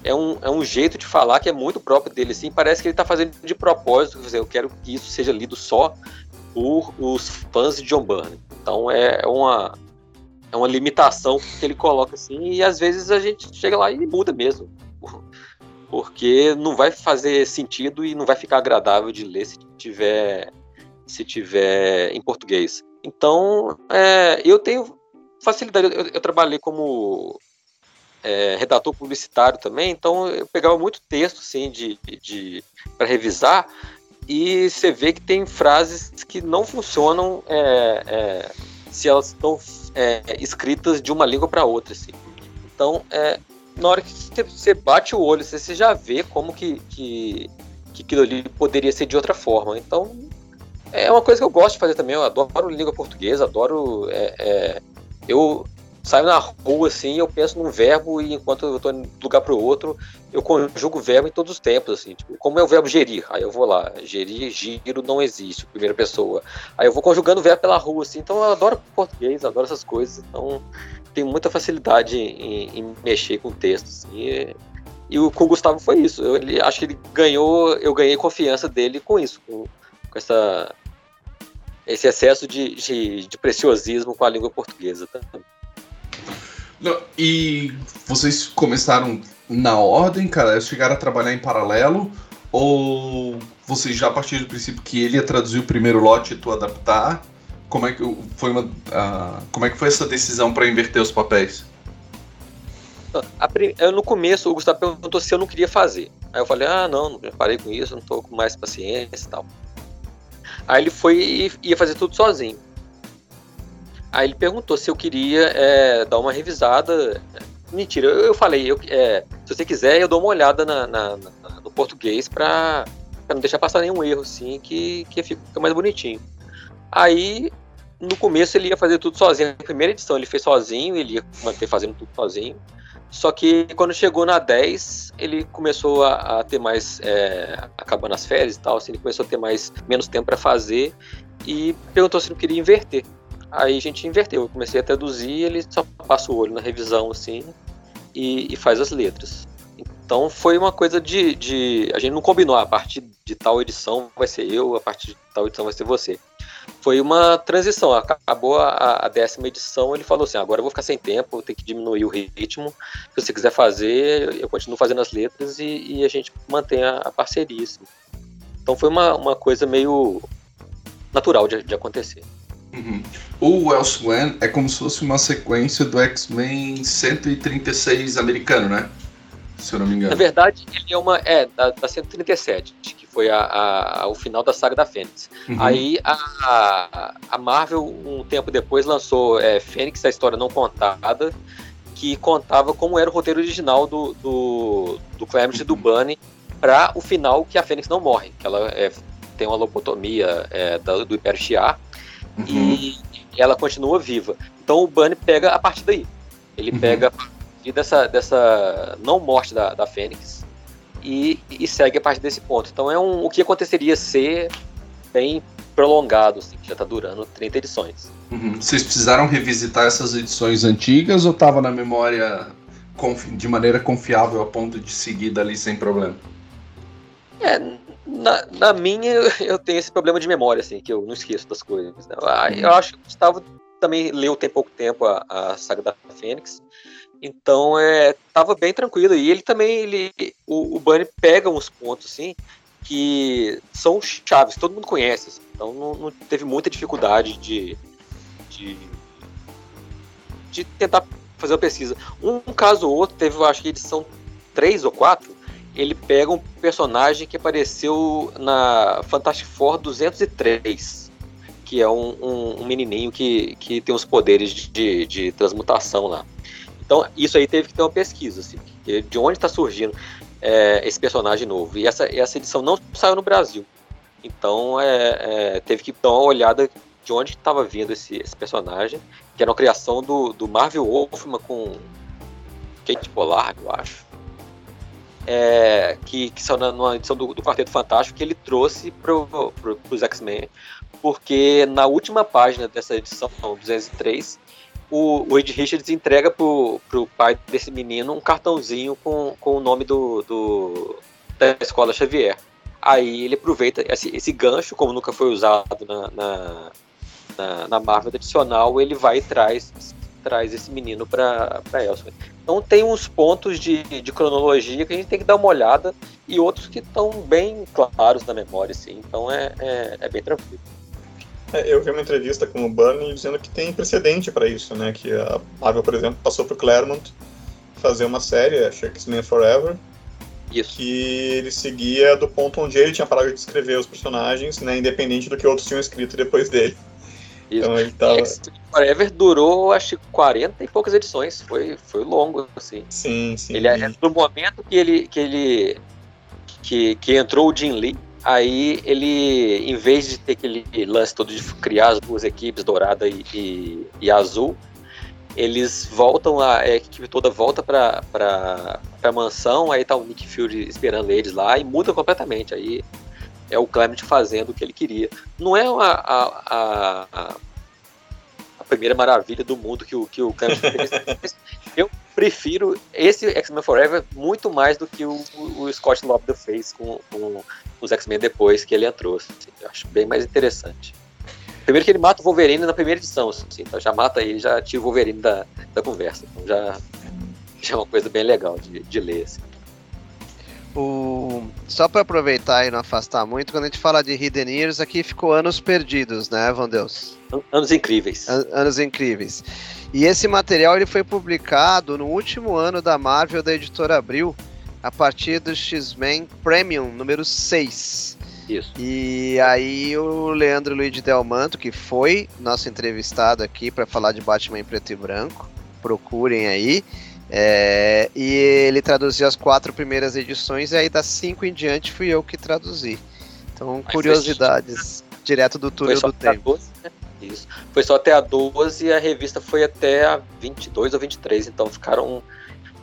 É um, é um jeito de falar que é muito próprio dele, assim. Parece que ele está fazendo de propósito. Dizer, eu quero que isso seja lido só por os fãs de John Byrne. Então é uma, é uma limitação que ele coloca assim, e às vezes a gente chega lá e muda mesmo porque não vai fazer sentido e não vai ficar agradável de ler se tiver se tiver em português. Então, é, eu tenho facilidade. Eu, eu trabalhei como é, redator publicitário também, então eu pegava muito texto assim de, de para revisar e você vê que tem frases que não funcionam é, é se elas estão é, escritas de uma língua para outra. Assim. Então, é, na hora que você bate o olho, você já vê como que, que, que aquilo ali poderia ser de outra forma. Então, é uma coisa que eu gosto de fazer também. Eu adoro língua portuguesa, adoro. É, é, eu saio na rua assim, eu penso num verbo e enquanto eu estou de lugar para o outro, eu conjugo o verbo em todos os tempos, assim. Tipo, como é o verbo gerir? Aí eu vou lá, gerir, giro não existe, primeira pessoa. Aí eu vou conjugando o verbo pela rua, assim. Então eu adoro português, adoro essas coisas. Então tenho muita facilidade em, em mexer com textos. Assim, e, e o, com o Gustavo foi isso. Eu ele, acho que ele ganhou, eu ganhei confiança dele com isso, com, com essa, esse excesso de, de, de, preciosismo com a língua portuguesa. Tá? Não, e vocês começaram na ordem, cara? Chegaram a trabalhar em paralelo? Ou vocês já a partir do princípio que ele ia traduzir o primeiro lote e tu adaptar? como é que foi uma, uh, como é que foi essa decisão para inverter os papéis? Eu, no começo o Gustavo perguntou se eu não queria fazer. Aí eu falei, ah, não, não parei com isso, não tô com mais paciência e tal. Aí ele foi e ia fazer tudo sozinho. Aí ele perguntou se eu queria é, dar uma revisada. Mentira, eu, eu falei, eu, é, se você quiser, eu dou uma olhada na, na, na, no português para não deixar passar nenhum erro, assim, que, que fica mais bonitinho. Aí, no começo, ele ia fazer tudo sozinho. Na primeira edição, ele fez sozinho, ele ia manter fazendo tudo sozinho. Só que quando chegou na 10, ele começou a, a ter mais. É, acabando as férias e tal, assim, ele começou a ter mais menos tempo para fazer e perguntou se não queria inverter. Aí a gente inverteu. Eu comecei a traduzir, ele só passa o olho na revisão, assim, e, e faz as letras. Então foi uma coisa de, de. A gente não combinou, a partir de tal edição vai ser eu, a partir de tal edição vai ser você foi uma transição. Acabou a, a, décima edição, ele falou assim: agora eu vou ficar sem tempo, tenho que diminuir o ritmo. Se você quiser fazer, eu continuo fazendo as letras e, e a gente mantém a, a parceria. Assim. Então foi uma, uma coisa meio natural de, de acontecer. Uhum. O Elsewhere é como se fosse uma sequência do X-Men 136 americano, né? Se eu não me engano. Na verdade, ele é uma. É, da, da 137, que foi a, a, o final da saga da Fênix. Uhum. Aí a, a Marvel, um tempo depois, lançou é, Fênix, a história não contada, que contava como era o roteiro original do, do, do Claremont e do Bunny para o final que a Fênix não morre, que ela é, tem uma lobotomia é, do, do Império Shi'ar uhum. e ela continua viva. Então o Bunny pega a partir daí. Ele uhum. pega a partir dessa, dessa não morte da, da Fênix e, e segue a partir desse ponto. Então é um, o que aconteceria ser bem prolongado, assim, que já está durando 30 edições. Uhum. Vocês precisaram revisitar essas edições antigas ou estava na memória de maneira confiável a ponto de seguir dali sem problema? É, na, na, minha, eu tenho esse problema de memória, assim, que eu não esqueço das coisas. Né? Ah, eu acho que o Gustavo também leu tem pouco tempo a, a saga da Fênix. Então, é, tava bem tranquilo. E ele também, ele, o, o Bunny pega uns pontos, assim, que são chaves, todo mundo conhece. Assim, então, não, não, teve muita dificuldade de, de, de tentar fazer uma pesquisa. Um, um caso ou outro, teve, eu acho que edição 3 ou 4, ele pega um personagem que apareceu na Fantastic Four 203, que é um, um, um menininho que, que tem os poderes de, de transmutação lá. Então, isso aí teve que ter uma pesquisa, assim, de onde está surgindo é, esse personagem novo. E essa, essa edição não saiu no Brasil. Então, é, é, teve que dar uma olhada de onde estava vindo esse, esse, personagem, que era uma criação do, do Marvel Wolfman com Kate Pollard, eu acho é, que, que são numa edição do, do Quarteto Fantástico que ele trouxe para pro, os X-Men, porque na última página dessa edição, 203, o, o Ed Richards entrega pro, pro pai desse menino um cartãozinho com, com o nome do, do da escola Xavier. Aí ele aproveita esse, esse gancho, como nunca foi usado na, na, na, na Marvel adicional, ele vai e traz traz esse menino para Elseworld. Então tem uns pontos de, de cronologia que a gente tem que dar uma olhada e outros que estão bem claros na memória, assim. Então é, é, é bem tranquilo. É, eu vi uma entrevista com o Bernie dizendo que tem precedente para isso, né? Que a Marvel, por exemplo, passou para o Claremont fazer uma série, X-Men Forever, isso. que ele seguia do ponto onde ele tinha parado de escrever os personagens, né? Independente do que outros tinham escrito depois dele. Isso. Então ele tava... Forever durou, acho que 40 e poucas edições. Foi, foi longo, assim. Sim, sim. Ele, é, no momento que ele, que ele que, que entrou o Jim Lee, aí ele, em vez de ter aquele lance todo de criar as duas equipes, dourada e, e, e azul, eles voltam, a, a equipe toda volta pra, pra, pra mansão, aí tá o Nick Fury esperando eles lá e muda completamente. Aí é o Clement fazendo o que ele queria. Não é uma, a, a, a primeira maravilha do mundo que o, que o Clement fez. Eu prefiro esse X-Men Forever muito mais do que o, o Scott Lobdell fez com, com os X-Men depois que ele entrou. Assim, eu acho bem mais interessante. Primeiro que ele mata o Wolverine na primeira edição, assim, então já mata ele, já tira o Wolverine da, da conversa. Então já, já é uma coisa bem legal de, de ler. Assim. O... Só para aproveitar e não afastar muito, quando a gente fala de Hidden Years, aqui ficou Anos Perdidos, né, Vandeus? Anos Incríveis. An anos Incríveis. E esse material ele foi publicado no último ano da Marvel da editora Abril, a partir do X-Men Premium número 6. Isso. E aí o Leandro Luiz Delmanto, que foi nosso entrevistado aqui para falar de Batman em preto e branco, procurem aí. É, e ele traduziu as quatro primeiras edições, e aí das cinco em diante fui eu que traduzi. Então, Mas curiosidades foi... direto do túnel do tempo. 12, né? Isso. Foi só até a 12 e a revista foi até a 22 ou 23, então ficaram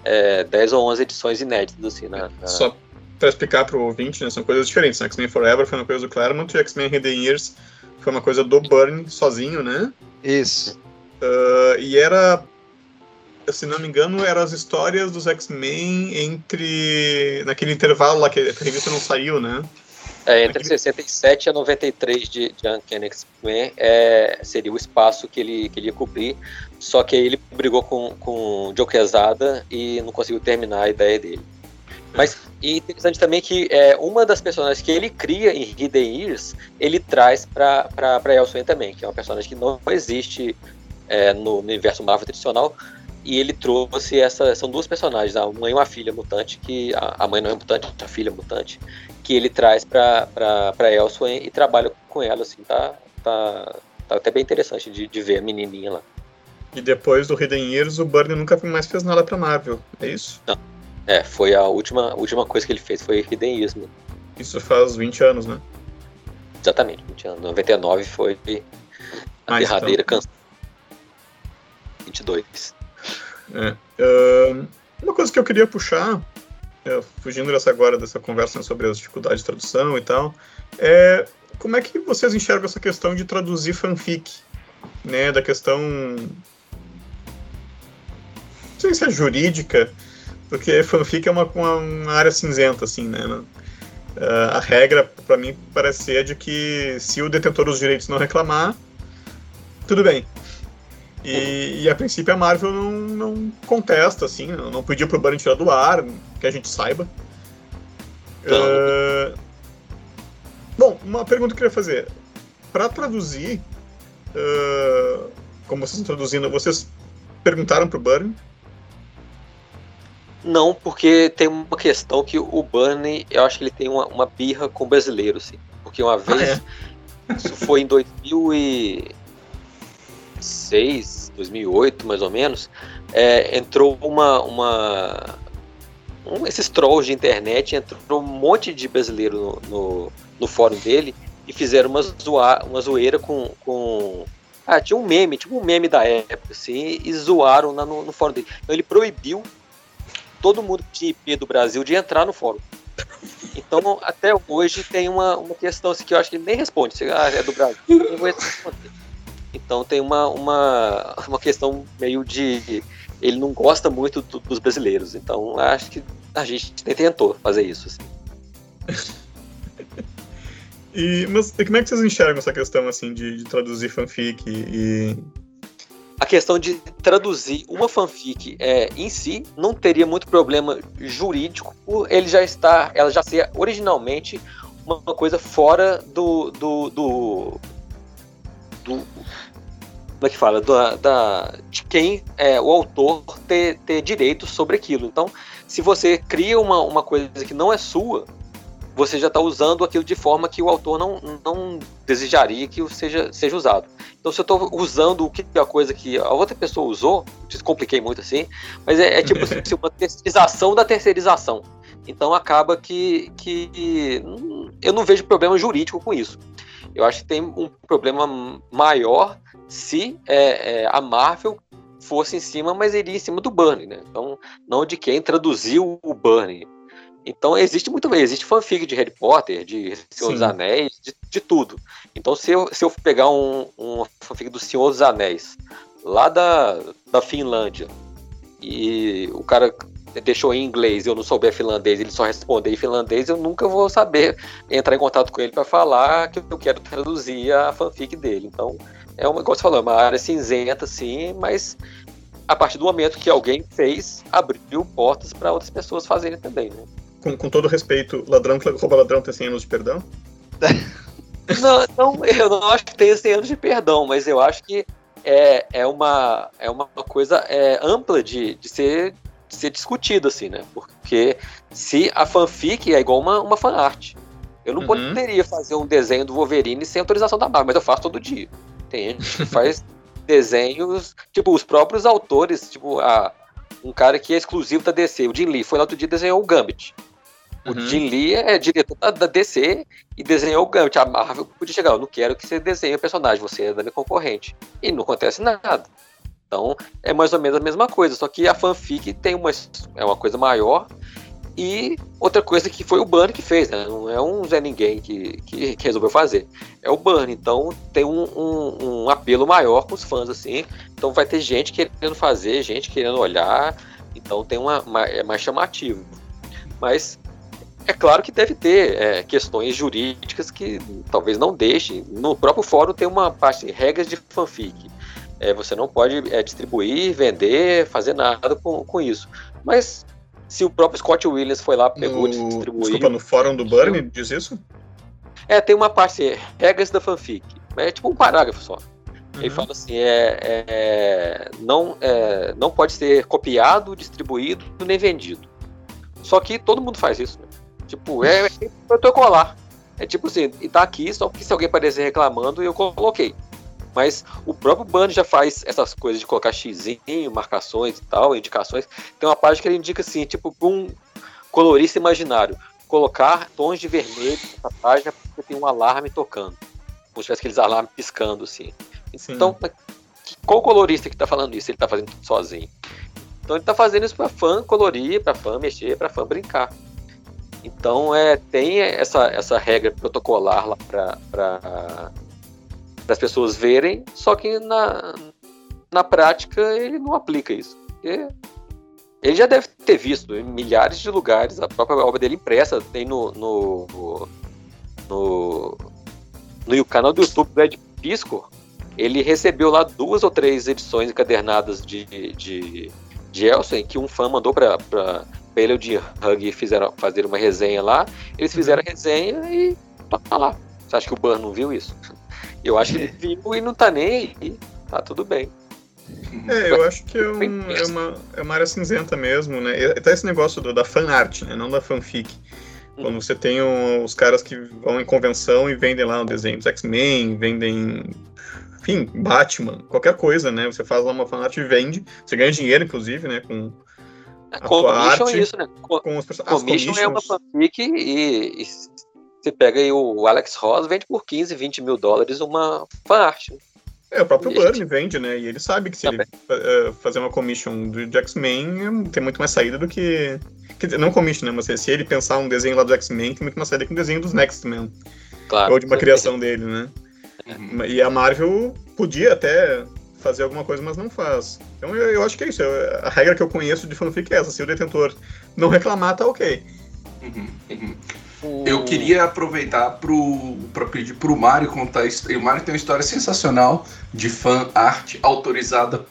é, 10 ou 11 edições inéditas. Assim, na, na... Só para explicar para o ouvinte, né, são coisas diferentes. Né? X-Men Forever foi uma coisa do Claremont e X-Men Hidden Years foi uma coisa do Burn sozinho, né? Isso. Uh, e era se não me engano, eram as histórias dos X-Men entre. naquele intervalo lá que a revista não saiu, né? É, entre 67 a 93 de, de Uncanny X-Men é, seria o espaço que ele, que ele ia cobrir, só que aí ele brigou com, com o Joe Quesada e não conseguiu terminar a ideia dele. Mas e interessante também que é, uma das personagens que ele cria em Hidden Years, ele traz para Elsewhere também, que é uma personagem que não existe é, no, universo Marvel tradicional, e ele trouxe essa. São duas personagens, a mãe e uma filha mutante, que a, a mãe não é mutante, a filha é mutante, que ele traz pra, pra, pra Elsewhere e trabalha com ela, assim, tá, tá, tá até bem interessante de, de ver a menininha lá. E depois do Hidden Years, o Burnie nunca mais fez nada pra Marvel, é isso? Não. É, foi a última, última coisa que ele fez, foi Hidden Years. Né? Isso faz 20 anos, né? Exatamente, 20 anos. 99 foi a derradeira então. canção. 22. É. Uh, uma coisa que eu queria puxar é, fugindo dessa agora dessa conversa sobre as dificuldades de tradução e tal, é como é que vocês enxergam essa questão de traduzir fanfic, né, da questão não sei se é jurídica, porque fanfic é uma, uma área cinzenta, assim, né? Uh, a regra, para mim, parece ser de que se o detentor dos direitos não reclamar, tudo bem. E, e, a princípio a Marvel não, não contesta, assim, não pediu pro Burn tirar do ar, que a gente saiba. Uh, bom, uma pergunta que eu queria fazer. Para traduzir, uh, como vocês estão traduzindo, vocês perguntaram pro Burn? Não, porque tem uma questão que o Burn, eu acho que ele tem uma, uma birra com o brasileiro, assim. Porque uma vez, ah, é? isso foi em 2000 e 2006, 2008 mais ou menos, é, entrou uma, uma um, esses trolls de internet, entrou um monte de brasileiro no, no, no fórum dele e fizeram uma, zoa, uma zoeira com, com ah, tinha um meme, tipo um meme da época, assim, e zoaram no, no fórum dele. Então ele proibiu todo mundo que tinha IP do Brasil de entrar no fórum. Então, até hoje tem uma, uma questão assim, que eu acho que ele nem responde. Se ah, é do Brasil, eu vou responder. Então tem uma, uma, uma questão meio de. Ele não gosta muito do, dos brasileiros. Então acho que a gente tentou fazer isso. Assim. e, mas como é que vocês enxergam essa questão assim de, de traduzir fanfic e. A questão de traduzir uma fanfic é, em si não teria muito problema jurídico, ele já está, ela já ser originalmente uma coisa fora do, do, do, do como é que fala? Da, da, de quem é o autor ter, ter direitos sobre aquilo. Então, se você cria uma, uma coisa que não é sua, você já está usando aquilo de forma que o autor não, não desejaria que seja, seja usado. Então, se eu estou usando o que a coisa que a outra pessoa usou, descompliquei muito assim, mas é, é tipo assim, uma terceirização da terceirização. Então, acaba que, que eu não vejo problema jurídico com isso. Eu acho que tem um problema maior se é, é, a Marvel fosse em cima, mas iria em cima do Burnie, né? Então, não de quem traduziu o Burnie. Então, existe muito bem, existe fanfic de Harry Potter, de Senhor Sim. dos Anéis, de, de, tudo. Então, se eu, se eu pegar um, um fanfic do Senhor dos Anéis, lá da, da Finlândia, e o cara deixou em inglês e eu não souber finlandês, ele só responder em finlandês, eu nunca vou saber entrar em contato com ele para falar que eu quero traduzir a fanfic dele. Então, é uma, como você falou, é uma área cinzenta, sim, mas a partir do momento que alguém fez, abriu portas para outras pessoas fazerem também, né? Com, com todo respeito, ladrão que rouba ladrão tem 100 anos de perdão? não, não, eu não acho que tenha 100 anos de perdão, mas eu acho que é, é, uma, é uma coisa é, ampla de, de ser ser discutido, assim, né? Porque se a fanfic é igual uma, uma fanart. Eu não uhum. poderia fazer um desenho do Wolverine sem autorização da Marvel, mas eu faço todo dia. Tem gente que faz desenhos, tipo, os próprios autores, tipo, a, um cara que é exclusivo da DC, o Jim Lee, foi lá outro dia e desenhou o Gambit. O uhum. Jim Lee é diretor da, da, DC e desenhou o Gambit. A Marvel podia chegar, eu não quero que você desenhe o personagem, você é da minha concorrente. E não acontece nada. Então é mais ou menos a mesma coisa, só que a fanfic tem uma, é uma coisa maior. E outra coisa que foi o Burn que fez, né? Não é um Zé Ninguém que, que, que resolveu fazer. É o Burn. Então tem um, um, um, apelo maior com os fãs, assim. Então vai ter gente querendo fazer, gente querendo olhar. Então tem uma, uma é mais chamativo. Mas É claro que deve ter é, questões jurídicas que talvez não deixem. No próprio fórum tem uma parte de regras de fanfic. É, você não pode é, distribuir, vender, fazer nada com, com isso. Mas se o próprio Scott Williams foi lá, pegou, no, distribuiu. Desculpa, no fórum do Burn diz isso? É, tem uma parte, regras da fanfic. É tipo um parágrafo só. Ele Uhum. fala assim: é, é, não, é, não pode ser copiado, distribuído nem vendido. Só que todo mundo faz isso. Né? Tipo, é, é protocolar. É tipo assim, e tá aqui só porque se alguém aparecer reclamando, eu coloquei. Mas o próprio Band já faz essas coisas de colocar xizinho, marcações e tal, indicações. Tem uma página que ele indica assim, tipo, pra um colorista imaginário, colocar tons de vermelho nessa página porque tem um alarme tocando. Como se tivesse aqueles alarmes piscando, assim. Sim. Então, qual colorista que tá falando isso? Ele tá fazendo tudo sozinho. Então ele tá fazendo isso pra fã colorir, pra fã mexer, pra fã brincar. Então é, tem essa, essa regra protocolar lá pra, pra, as pessoas verem, só que na, na prática ele não aplica isso. Porque ele já deve ter visto em milhares de lugares a própria obra dele impressa, tem no, no, no, no canal do YouTube do Ed Pisco, ele recebeu lá duas ou três edições encadernadas de, de, de Elson, que um fã mandou para ele de Hug fizeram fazer uma resenha lá. Eles fizeram a resenha e tá lá. Você acha que o Burn não viu isso? Eu acho que ele viu e não tá nem aí. Tá tudo bem. É, eu acho que é, um- é uma, é uma área cinzenta mesmo, né? E Até esse negócio do- da fan art, né? Não da fanfic. Quando você tem um- os caras que vão em convenção e vendem lá o desenho dos X-Men, vendem, enfim, Batman, qualquer coisa, né? Você faz lá uma fanart e vende. Você ganha dinheiro, inclusive, né? Com, A tua commission arte é isso, né? Co- com os personagens. Commission é uma fanfic e, e você pega aí o Alex Ross, vende por 15, 20 mil dólares uma fanart. É, o próprio E- Burn vende, né? E ele sabe que se Também. ele eh, fazer uma commission do X-Men, tem muito mais saída do que. Quer dizer, não commission, né? Mas se ele pensar um desenho lá do X-Men, tem muito mais saída que um desenho dos Next Men. Claro. ou de uma criação dele, né? Uhum. E a Marvel podia até fazer alguma coisa, mas não faz. Então eu, eu acho que é isso. Eu- a regra que eu conheço de fanfic é essa. Se o detentor não reclamar, tá ok. Uhum, uhum. O- Eu queria aproveitar pro, pra pedir pro Mário contar. O Mário tem uma história sensacional de fan art autorizada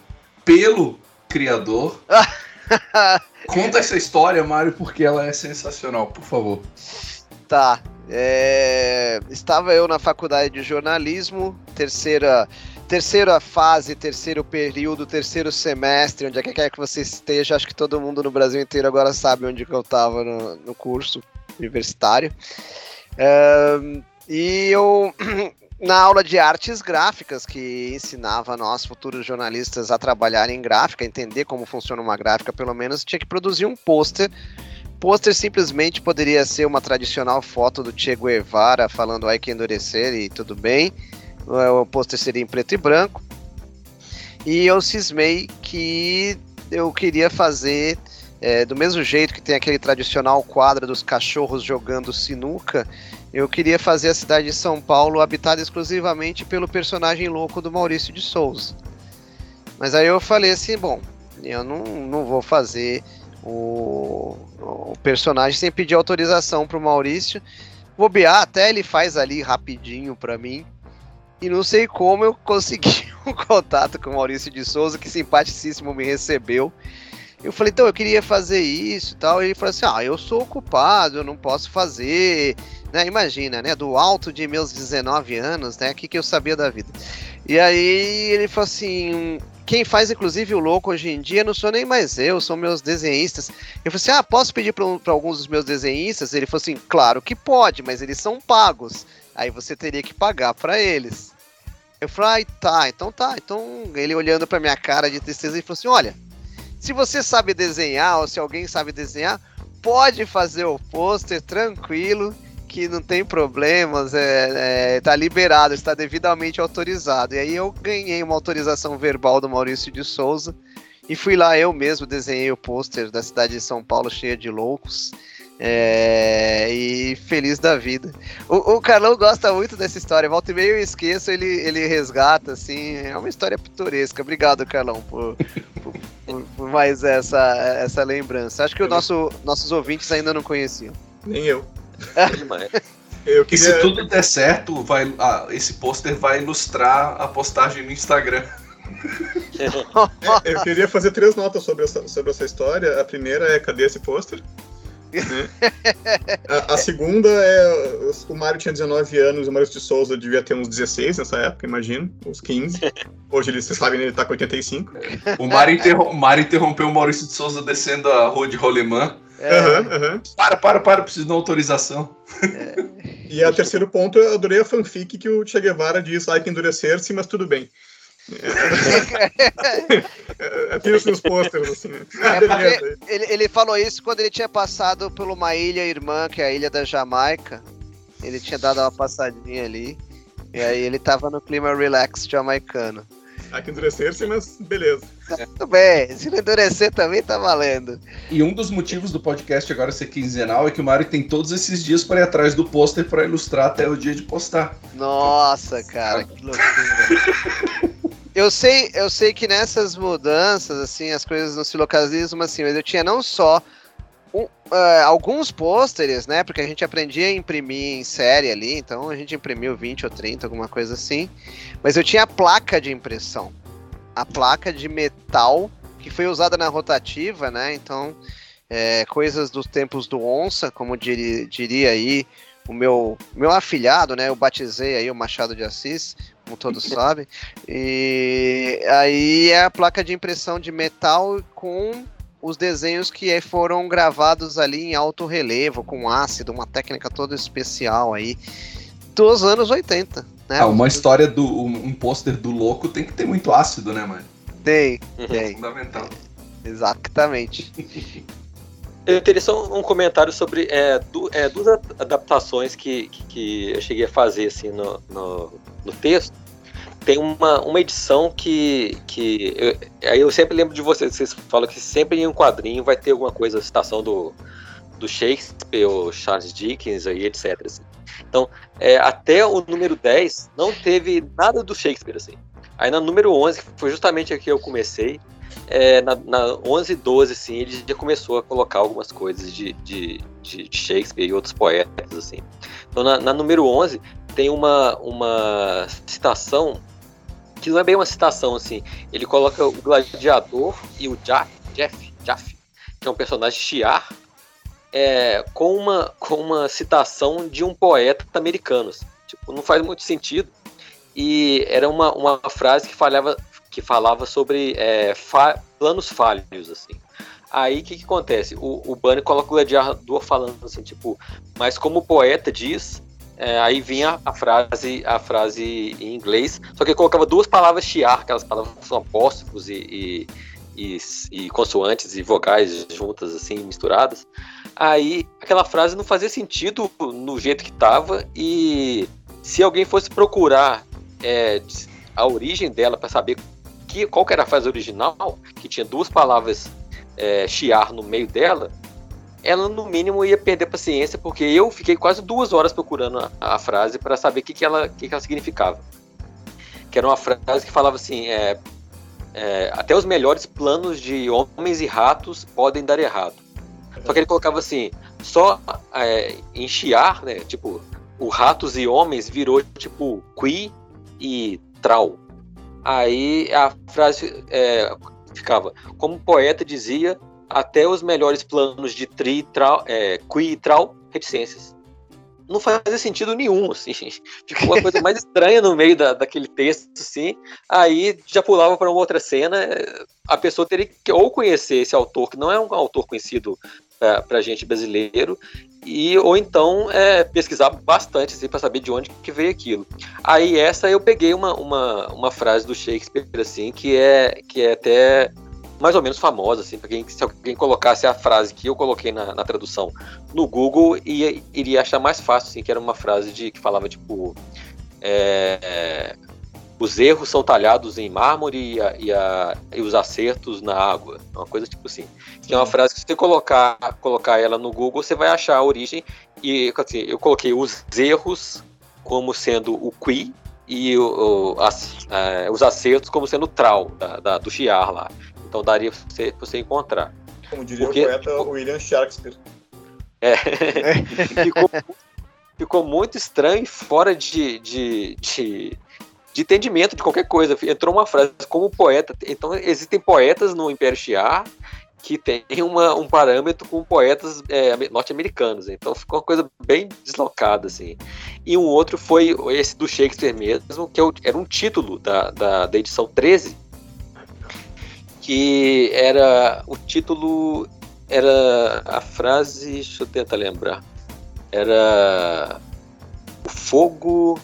pelo criador. Conta essa história, Mário, porque ela é sensacional, por favor. Tá. é, Estava eu na faculdade de jornalismo, terceira, terceira fase, terceiro período, terceiro semestre, onde é que quer que você esteja. Acho que todo mundo no Brasil inteiro agora sabe onde que eu estava no, no curso universitário. É, e eu, na aula de artes gráficas, que ensinava nós, futuros jornalistas, a trabalhar em gráfica, entender como funciona uma gráfica, pelo menos, tinha que produzir um pôster pôster simplesmente poderia ser uma tradicional foto do Che Guevara falando ai que endurecer e tudo bem. O pôster seria em preto e branco. E eu cismei que eu queria fazer é, do mesmo jeito que tem aquele tradicional quadro dos cachorros jogando sinuca. Eu queria fazer a cidade de São Paulo habitada exclusivamente pelo personagem louco do Maurício de Souza. Mas aí eu falei assim, bom, eu não, não vou fazer o, o personagem sem pedir autorização pro Maurício. Bobear, até ele faz ali rapidinho pra mim. E não sei como eu consegui um contato com o Maurício de Souza, que simpaticíssimo me recebeu. Eu falei, então, eu queria fazer isso e tal. E ele falou assim: ah, eu sou ocupado, eu não posso fazer. Né? Imagina, né? Do alto de meus 19 anos, né? O que, que eu sabia da vida? E aí ele falou assim: quem faz inclusive o louco hoje em dia não sou nem mais eu, são meus desenhistas. Eu falei assim: ah, posso pedir para alguns dos meus desenhistas? Ele falou assim: claro que pode, mas eles são pagos. Aí você teria que pagar para eles. Eu falei: ah, tá, então tá. Então ele olhando para minha cara de tristeza, ele falou assim: olha, se você sabe desenhar ou se alguém sabe desenhar, pode fazer o pôster tranquilo que não tem problemas, é, é, tá liberado, está devidamente autorizado. E aí eu ganhei uma autorização verbal do Maurício de Souza e fui lá, eu mesmo desenhei o pôster da cidade de São Paulo cheia de loucos. É, e feliz da vida. O, o, Carlão gosta muito dessa história. Volta e meio eu esqueço, ele, ele resgata, assim. É uma história pitoresca. Obrigado, Carlão, por, por, por, por mais essa, essa lembrança. Acho que o nosso, nossos ouvintes ainda não conheciam. Nem eu. É. Eu E se queria, tudo der certo, vai, ah, esse pôster vai ilustrar a postagem no Instagram. eu queria fazer três notas sobre essa, sobre essa história. A primeira é cadê esse pôster? Né? A, a segunda é o Mário tinha 19 anos, o Maurício de Souza devia ter uns 16 nessa época, imagino, uns 15. Hoje ele, vocês sabem, ele tá com 85. O Mário, interrom o Mário interrompeu o Maurício de Souza descendo a rua de Rolemã. É, Aham, aham. Para, para, para, preciso de uma autorização. E a terceiro ponto, eu adorei a fanfic que o Che Guevara diz, ai que endurecer-se, mas tudo bem. Tem os meus posters, assim. Ah, É porque ele, ele falou isso quando ele tinha passado por uma ilha irmã, que é a ilha da Jamaica. Ele tinha dado uma passadinha ali. E aí ele tava no clima relax jamaicano. Ai que endurecer-se, mas beleza. Tudo bem, se não endurecer também tá valendo. E um dos motivos do podcast agora ser quinzenal é que o Mário tem todos esses dias para ir atrás do pôster para ilustrar até o dia de postar. Nossa, cara, que loucura. Eu sei, eu sei que nessas mudanças, assim, as coisas não se localizam assim, mas eu tinha não só um, ah, alguns pôsteres, né? Porque a gente aprendia a imprimir em série ali, então a gente imprimiu 20 ou 30, alguma coisa assim. Mas eu tinha a placa de impressão. A placa de metal que foi usada na rotativa, né? Então, é, coisas dos tempos do Onça, como diri- diria aí o meu, meu afilhado, né? Eu batizei aí o Machado de Assis, como todos sabem. E aí é a placa de impressão de metal com os desenhos que foram gravados ali em alto relevo, com ácido, uma técnica toda especial aí dos anos 80. Né? Ah, uma história do. Um, um pôster do louco tem que ter muito ácido, né, mano? Tem, Uhum. tem, Fundamental. exatamente. Eu teria só um comentário sobre é, du- é, duas adaptações que, que, que eu cheguei a fazer assim, no, no, no texto. Tem uma, uma edição que. que eu, aí eu sempre lembro de vocês, vocês falam que sempre em um quadrinho vai ter alguma coisa, citação do, do Shakespeare ou Charles Dickens aí, etc. assim. Então, é, até o número 10 não teve nada do Shakespeare. Assim. Aí na número 11, que foi justamente aqui que eu comecei, é, na, na 11 e 12, assim, ele já começou a colocar algumas coisas de, de, de Shakespeare e outros poetas, assim. Então, na, na número 11, tem uma, uma citação, que não é bem uma citação, assim. Ele coloca o gladiador e o Jaff, Jeff, Jaff que é um personagem Shiar, é, com, uma, com uma citação de um poeta americano. assim. Tipo, não faz muito sentido. E era uma, uma frase que falhava, que falava sobre é, fa- planos falhos, assim. Aí o que, que acontece? O, o Bunny coloca o gladiador falando assim, tipo, mas como o poeta diz, é, aí vinha a frase, a frase em inglês, só que colocava duas palavras chiar, aquelas palavras que são apóstrofos e, e, e, e consoantes e vogais juntas, assim, misturadas. Aí aquela frase não fazia sentido no jeito que tava, e se alguém fosse procurar é, a origem dela para saber que, qual que era a frase original, que tinha duas palavras é, chiar no meio dela, ela no mínimo ia perder paciência, porque eu fiquei quase duas horas procurando a, a frase para saber o que, que, ela, que, que ela significava. Que era uma frase que falava assim: é, é, até os melhores planos de homens e ratos podem dar errado. Só que ele colocava assim: só é, em chiar, né? Tipo, o ratos e homens virou tipo qui e trau. Aí a frase é, ficava: como o poeta dizia, até os melhores planos de tri, trau, é, qui e trau, reticências. Não fazia sentido nenhum, assim. Ficou uma coisa mais estranha no meio da, daquele texto, assim. Aí já pulava para uma outra cena. A pessoa teria que ou conhecer esse autor, que não é um autor conhecido para gente brasileiro, e ou então é, pesquisar bastante assim, para saber de onde que veio aquilo. Aí essa eu peguei uma, uma, uma frase do Shakespeare assim que é que é até mais ou menos famosa assim, para quem se alguém colocasse a frase que eu coloquei na, na tradução no Google ia, iria achar mais fácil assim, que era uma frase de que falava tipo é, é, os erros são talhados em mármore e, a, e, a, e, os acertos na água. Uma coisa tipo assim. Que é uma frase que se você colocar, colocar ela no Google, você vai achar a origem. E assim, eu coloquei os erros como sendo o qui e o, o, as, é, os acertos como sendo o trau da, da, do chiar lá. Então daria pra você, pra você encontrar. Como diria Porque, o poeta William Shakespeare. É, ficou, ficou muito estranho e fora de, de, de, de entendimento de qualquer coisa. Entrou uma frase como poeta. Então, existem poetas no Império Shiar que tem uma, um parâmetro com poetas é, norte-americanos. Então ficou uma coisa bem deslocada, assim. E um outro foi esse do Shakespeare mesmo, que é era um título da, da, da edição 13, que era o título era a frase, deixa eu tentar lembrar. Era o fogo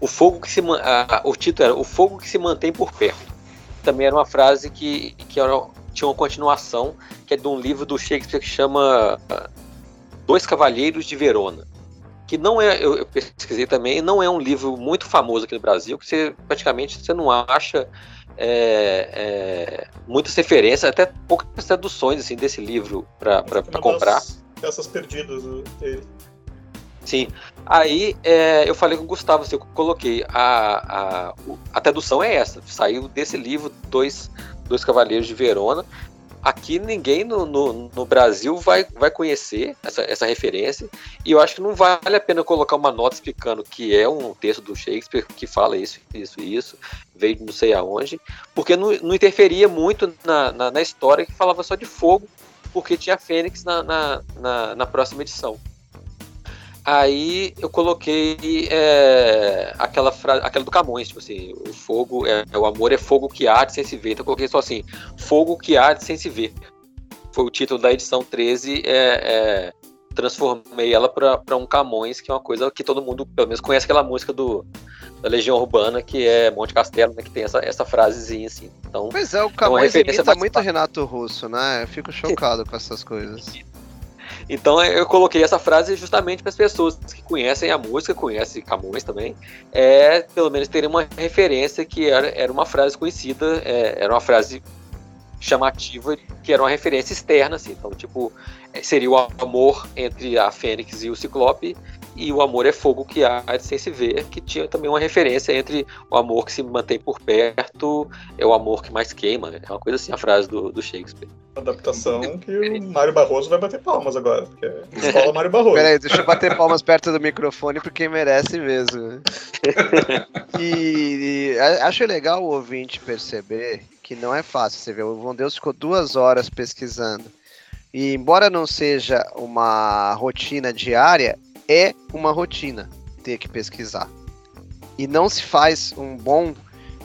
o fogo que se a, o título era o fogo que se mantém por perto. Também era uma frase que, que era tinha uma continuação que é de um livro do Shakespeare que chama ah, Dois Cavalheiros de Verona. Que não é, eu, pesquisei também, não é um livro muito famoso aqui no Brasil, que você praticamente você não acha é, é, muitas referências, até poucas traduções assim, desse livro para comprar. Peças perdidas dele. Sim. Aí é, eu falei com o Gustavo, assim, eu coloquei a, a, a tradução é essa, saiu desse livro, dois Dois Cavaleiros de Verona. Aqui ninguém no, no, no, Brasil vai, vai conhecer essa, essa referência, e eu acho que não vale a pena colocar uma nota explicando que é um texto do Shakespeare que fala isso, isso, isso, veio de não sei aonde, porque não, não interferia muito na, na, na história que falava só de fogo, porque tinha Fênix na, na, na, na próxima edição. Aí eu coloquei é, aquela frase, aquela do Camões, tipo assim, o fogo é, o amor é fogo que arde sem se ver. Então eu coloquei só assim, fogo que arde sem se ver. Foi o título da edição 13, é, é, transformei ela para um Camões, que é uma coisa que todo mundo, pelo menos, conhece aquela música do, da Legião Urbana, que é Monte Castelo, né, que tem essa, essa frasezinha assim. Então, pois é, o Camões é imita muito Renato Russo, né? Eu fico chocado com essas coisas. Então eu coloquei essa frase justamente para as pessoas que conhecem a música, conhecem Camões também, é pelo menos terem uma referência que era, era uma frase conhecida, é, era uma frase chamativa, que era uma referência externa, assim. Então, tipo, é, seria o amor entre a Fênix e o Ciclope, e o amor é fogo que há sem se ver, que tinha também uma referência entre o amor que se mantém por perto é o amor que mais queima. É uma coisa assim a frase do, do Shakespeare. Adaptação que o Mário Barroso vai bater palmas agora, porque é escola Mário Barroso. Peraí, deixa eu bater palmas perto do microfone porque merece mesmo. e, e acho legal o ouvinte perceber que não é fácil. Você vê, o Von Deus ficou duas horas pesquisando. E embora não seja uma rotina diária, é uma rotina ter que pesquisar. E não se faz um bom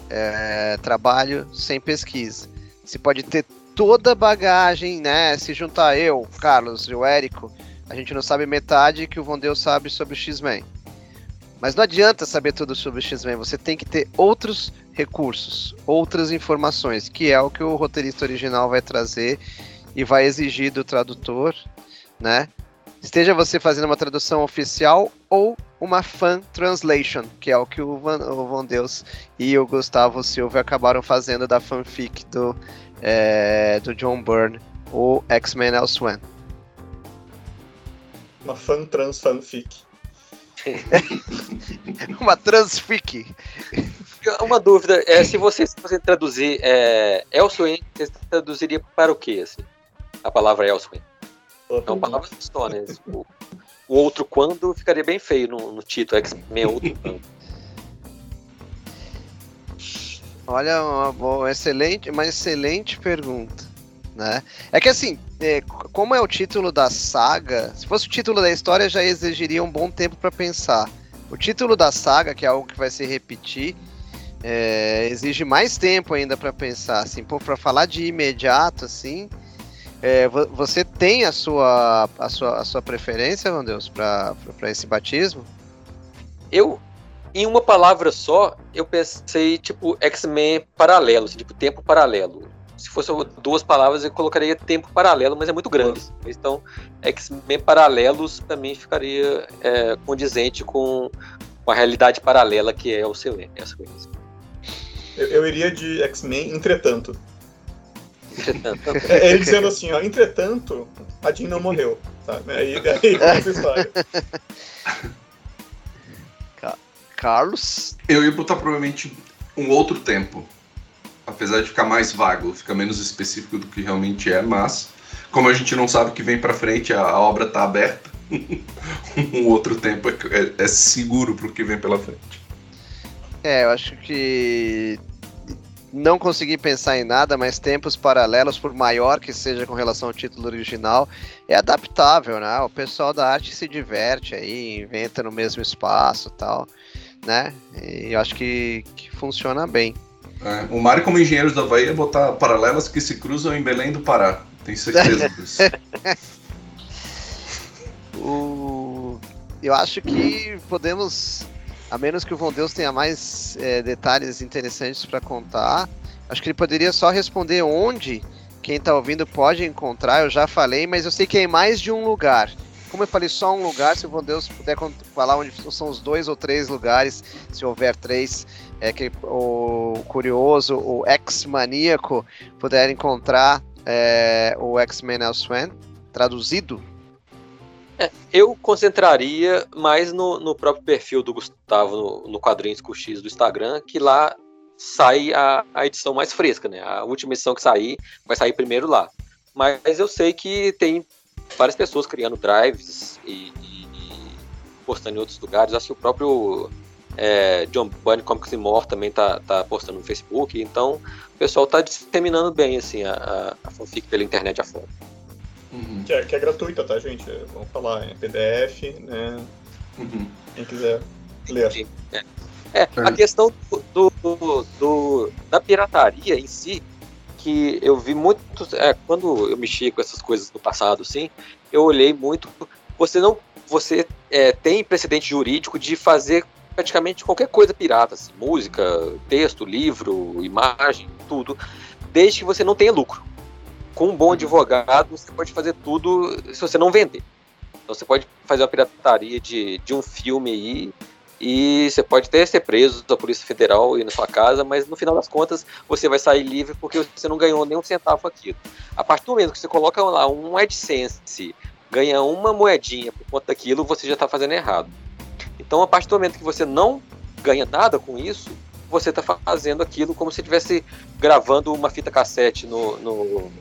é, trabalho sem pesquisa. Se pode ter toda a bagagem, né? Se juntar eu, Carlos e o Érico, a gente não sabe metade que o Von sabe sobre o X-Men. Mas não adianta saber tudo sobre o X-Men, você tem que ter outros recursos, outras informações, que é o que o roteirista original vai trazer e vai exigir do tradutor, né? Esteja você fazendo uma tradução oficial ou uma fan translation, que é o que o Van, o Von Deus e o Gustavo Silva acabaram fazendo da fanfic do, é, do John Byrne, o X-Men Elsewhere. Uma fan trans fanfic. uma transfic. Uma dúvida, é, se você, se você traduzir é, Elsewhere, você traduziria para o que, assim? A palavra Elsewhere? É uma palavra só, né? O, o, outro quando ficaria bem feio no, no título, X-Men outro quando. Olha, uma, uma, excelente, uma excelente pergunta. Né? É que assim, é, como é o título da saga, se fosse o título da história já exigiria um bom tempo para pensar. O título da saga, que é algo que vai se repetir, é, exige mais tempo ainda para pensar. Assim, para falar de imediato, assim, é, você tem a sua, a sua, a sua preferência, meu Deus, para esse batismo? Eu, em uma palavra só, eu pensei, tipo, X-Men paralelo, assim, tipo, tempo paralelo. Se fosse duas palavras, eu colocaria tempo paralelo, mas é muito grande. Então, X-Men paralelos, também ficaria é, condizente com, com a realidade paralela que é o seu. Eu, eu iria de X-Men, entretanto. É, ele dizendo assim, ó, entretanto, a Jean não morreu. Tá? Aí, aí essa história. Carlos? Eu ia botar provavelmente um outro tempo. Apesar de ficar mais vago, fica menos específico do que realmente é, mas como a gente não sabe o que vem para frente, a, a, obra tá aberta. um outro tempo é, é, é seguro pro que vem pela frente. É, eu acho que não consegui pensar em nada, mas tempos paralelos, por maior que seja com relação ao título original, é adaptável, né? O pessoal da arte se diverte aí, inventa no mesmo espaço tal, né? E eu acho que, que funciona bem. É, o Mário, como engenheiros da Bahia, botar paralelas que se cruzam em Belém do Pará. Tenho certeza disso. o... Eu acho que podemos a menos que o Von Deus tenha mais é, detalhes interessantes para contar, acho que ele poderia só responder onde quem está ouvindo pode encontrar. Eu já falei, mas eu sei que é em mais de um lugar. Como eu falei só um lugar, se o Von Deus puder falar onde são os dois ou três lugares, se houver três, é que o curioso, o ex-maníaco puder encontrar é, o X-Men Elsewhere traduzido é, eu concentraria mais no, no, próprio perfil do Gustavo no, no Quadrinhos com X do Instagram, que lá sai a, a, edição mais fresca, né? A última edição que sair vai sair primeiro lá. Mas eu sei que tem várias pessoas criando drives e, e, e postando em outros lugares. Acho que o próprio é, John Bunny Comics More também tá, tá postando no Facebook. Então o pessoal tá disseminando bem assim, a, a, fanfic pela internet afora. Uhum. Que, é, que, é, gratuita, tá, gente? Vamos falar, é PDF, né? Uhum. Quem quiser ler. É. é a questão do, do, do, da pirataria em si, que eu vi muito. É, quando eu mexi com essas coisas no passado, sim, eu olhei muito. Você não. Você é, tem precedente jurídico de fazer praticamente qualquer coisa pirata, assim, música, texto, livro, imagem, tudo, desde que você não tenha lucro com um bom advogado, você pode fazer tudo se você não vender. Então você pode fazer uma pirataria de, de um filme aí e você pode até ser preso da Polícia Federal e na sua casa, mas no final das contas você vai sair livre porque você não ganhou nem um centavo aquilo. A partir do momento que você coloca lá um AdSense, ganha uma moedinha por conta daquilo, você já está fazendo errado. Então a partir do momento que você não ganha nada com isso, você está fazendo aquilo como se estivesse gravando uma fita cassete no, no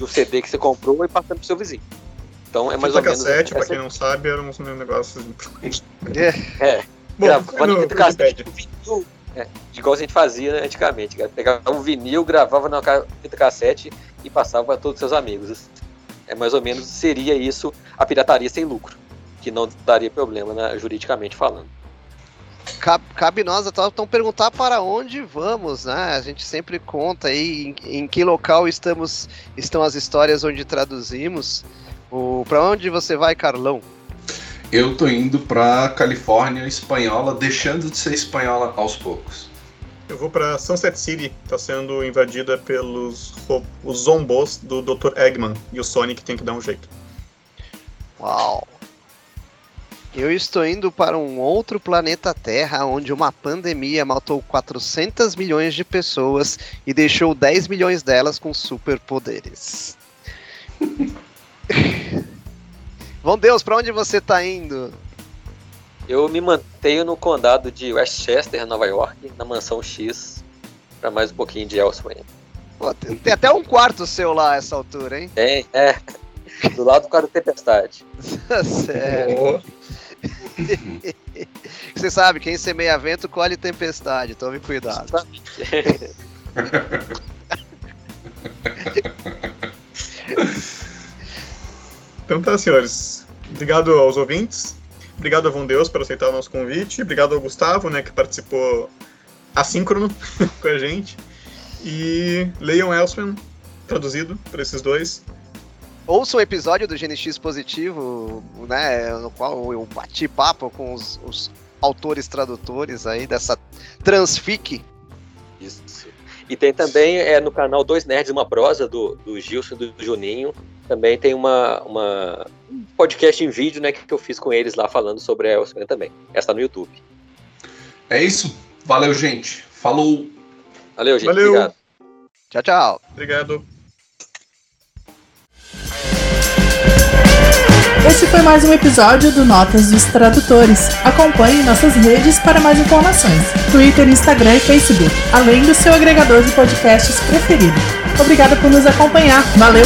do CD que você comprou e passando pro seu vizinho. Então é mais fita ou menos. cassete, pra quem não sabe, eram uns negócios. É. é. Bom, gravando fita cassete vinil, é, igual a gente fazia antigamente. Pegava um vinil, gravava na fita cassete e passava para todos os seus amigos. É mais ou menos seria isso a pirataria sem lucro, que não daria problema né, juridicamente falando cabe, cabe nós então perguntar para onde vamos, né? A gente sempre conta aí em, em que local estamos estão as histórias onde traduzimos. O para onde você vai, Carlão? Eu tô indo para Califórnia espanhola, deixando de ser espanhola aos poucos. Eu vou para Sunset City, tá sendo invadida pelos os zombos do Dr. Eggman e o Sonic tem que dar um jeito. Uau. Eu estou indo para um outro planeta Terra, onde uma pandemia matou 400 milhões de pessoas e deixou 10 milhões delas com superpoderes. Bom Deus, para onde você está indo? Eu me mantenho no condado de Westchester, Nova York, na mansão X, para mais um pouquinho de Elsewhere. Pô, tem, tem, até um quarto seu lá essa altura, hein? Tem, é. Do lado do cara do Tempestade. Sério. Você sabe, quem semeia vento colhe tempestade, tome cuidado. então tá, senhores. Obrigado aos ouvintes. Obrigado a Von Deus por aceitar o nosso convite. Obrigado ao Gustavo, né, que participou assíncrono com a gente. E leiam Elsman, traduzido por esses dois ouça um episódio do GNX Positivo, né, no qual eu bati papo com os, os autores tradutores aí dessa Transfic. Isso. E tem também é, no canal Dois Nerds Uma Prosa, do, do Gilson e do Juninho, também tem uma, uma um podcast em vídeo né, que eu fiz com eles lá falando sobre a Elsewhere também. Essa no YouTube. É isso. Valeu, gente. Falou. Valeu, gente. Valeu. Obrigado. Tchau, tchau. Obrigado. Esse foi mais um episódio do Notas dos Tradutores. Acompanhe nossas redes para mais informações: Twitter, Instagram e Facebook, além do seu agregador de podcasts preferido. Obrigada por nos acompanhar. Valeu!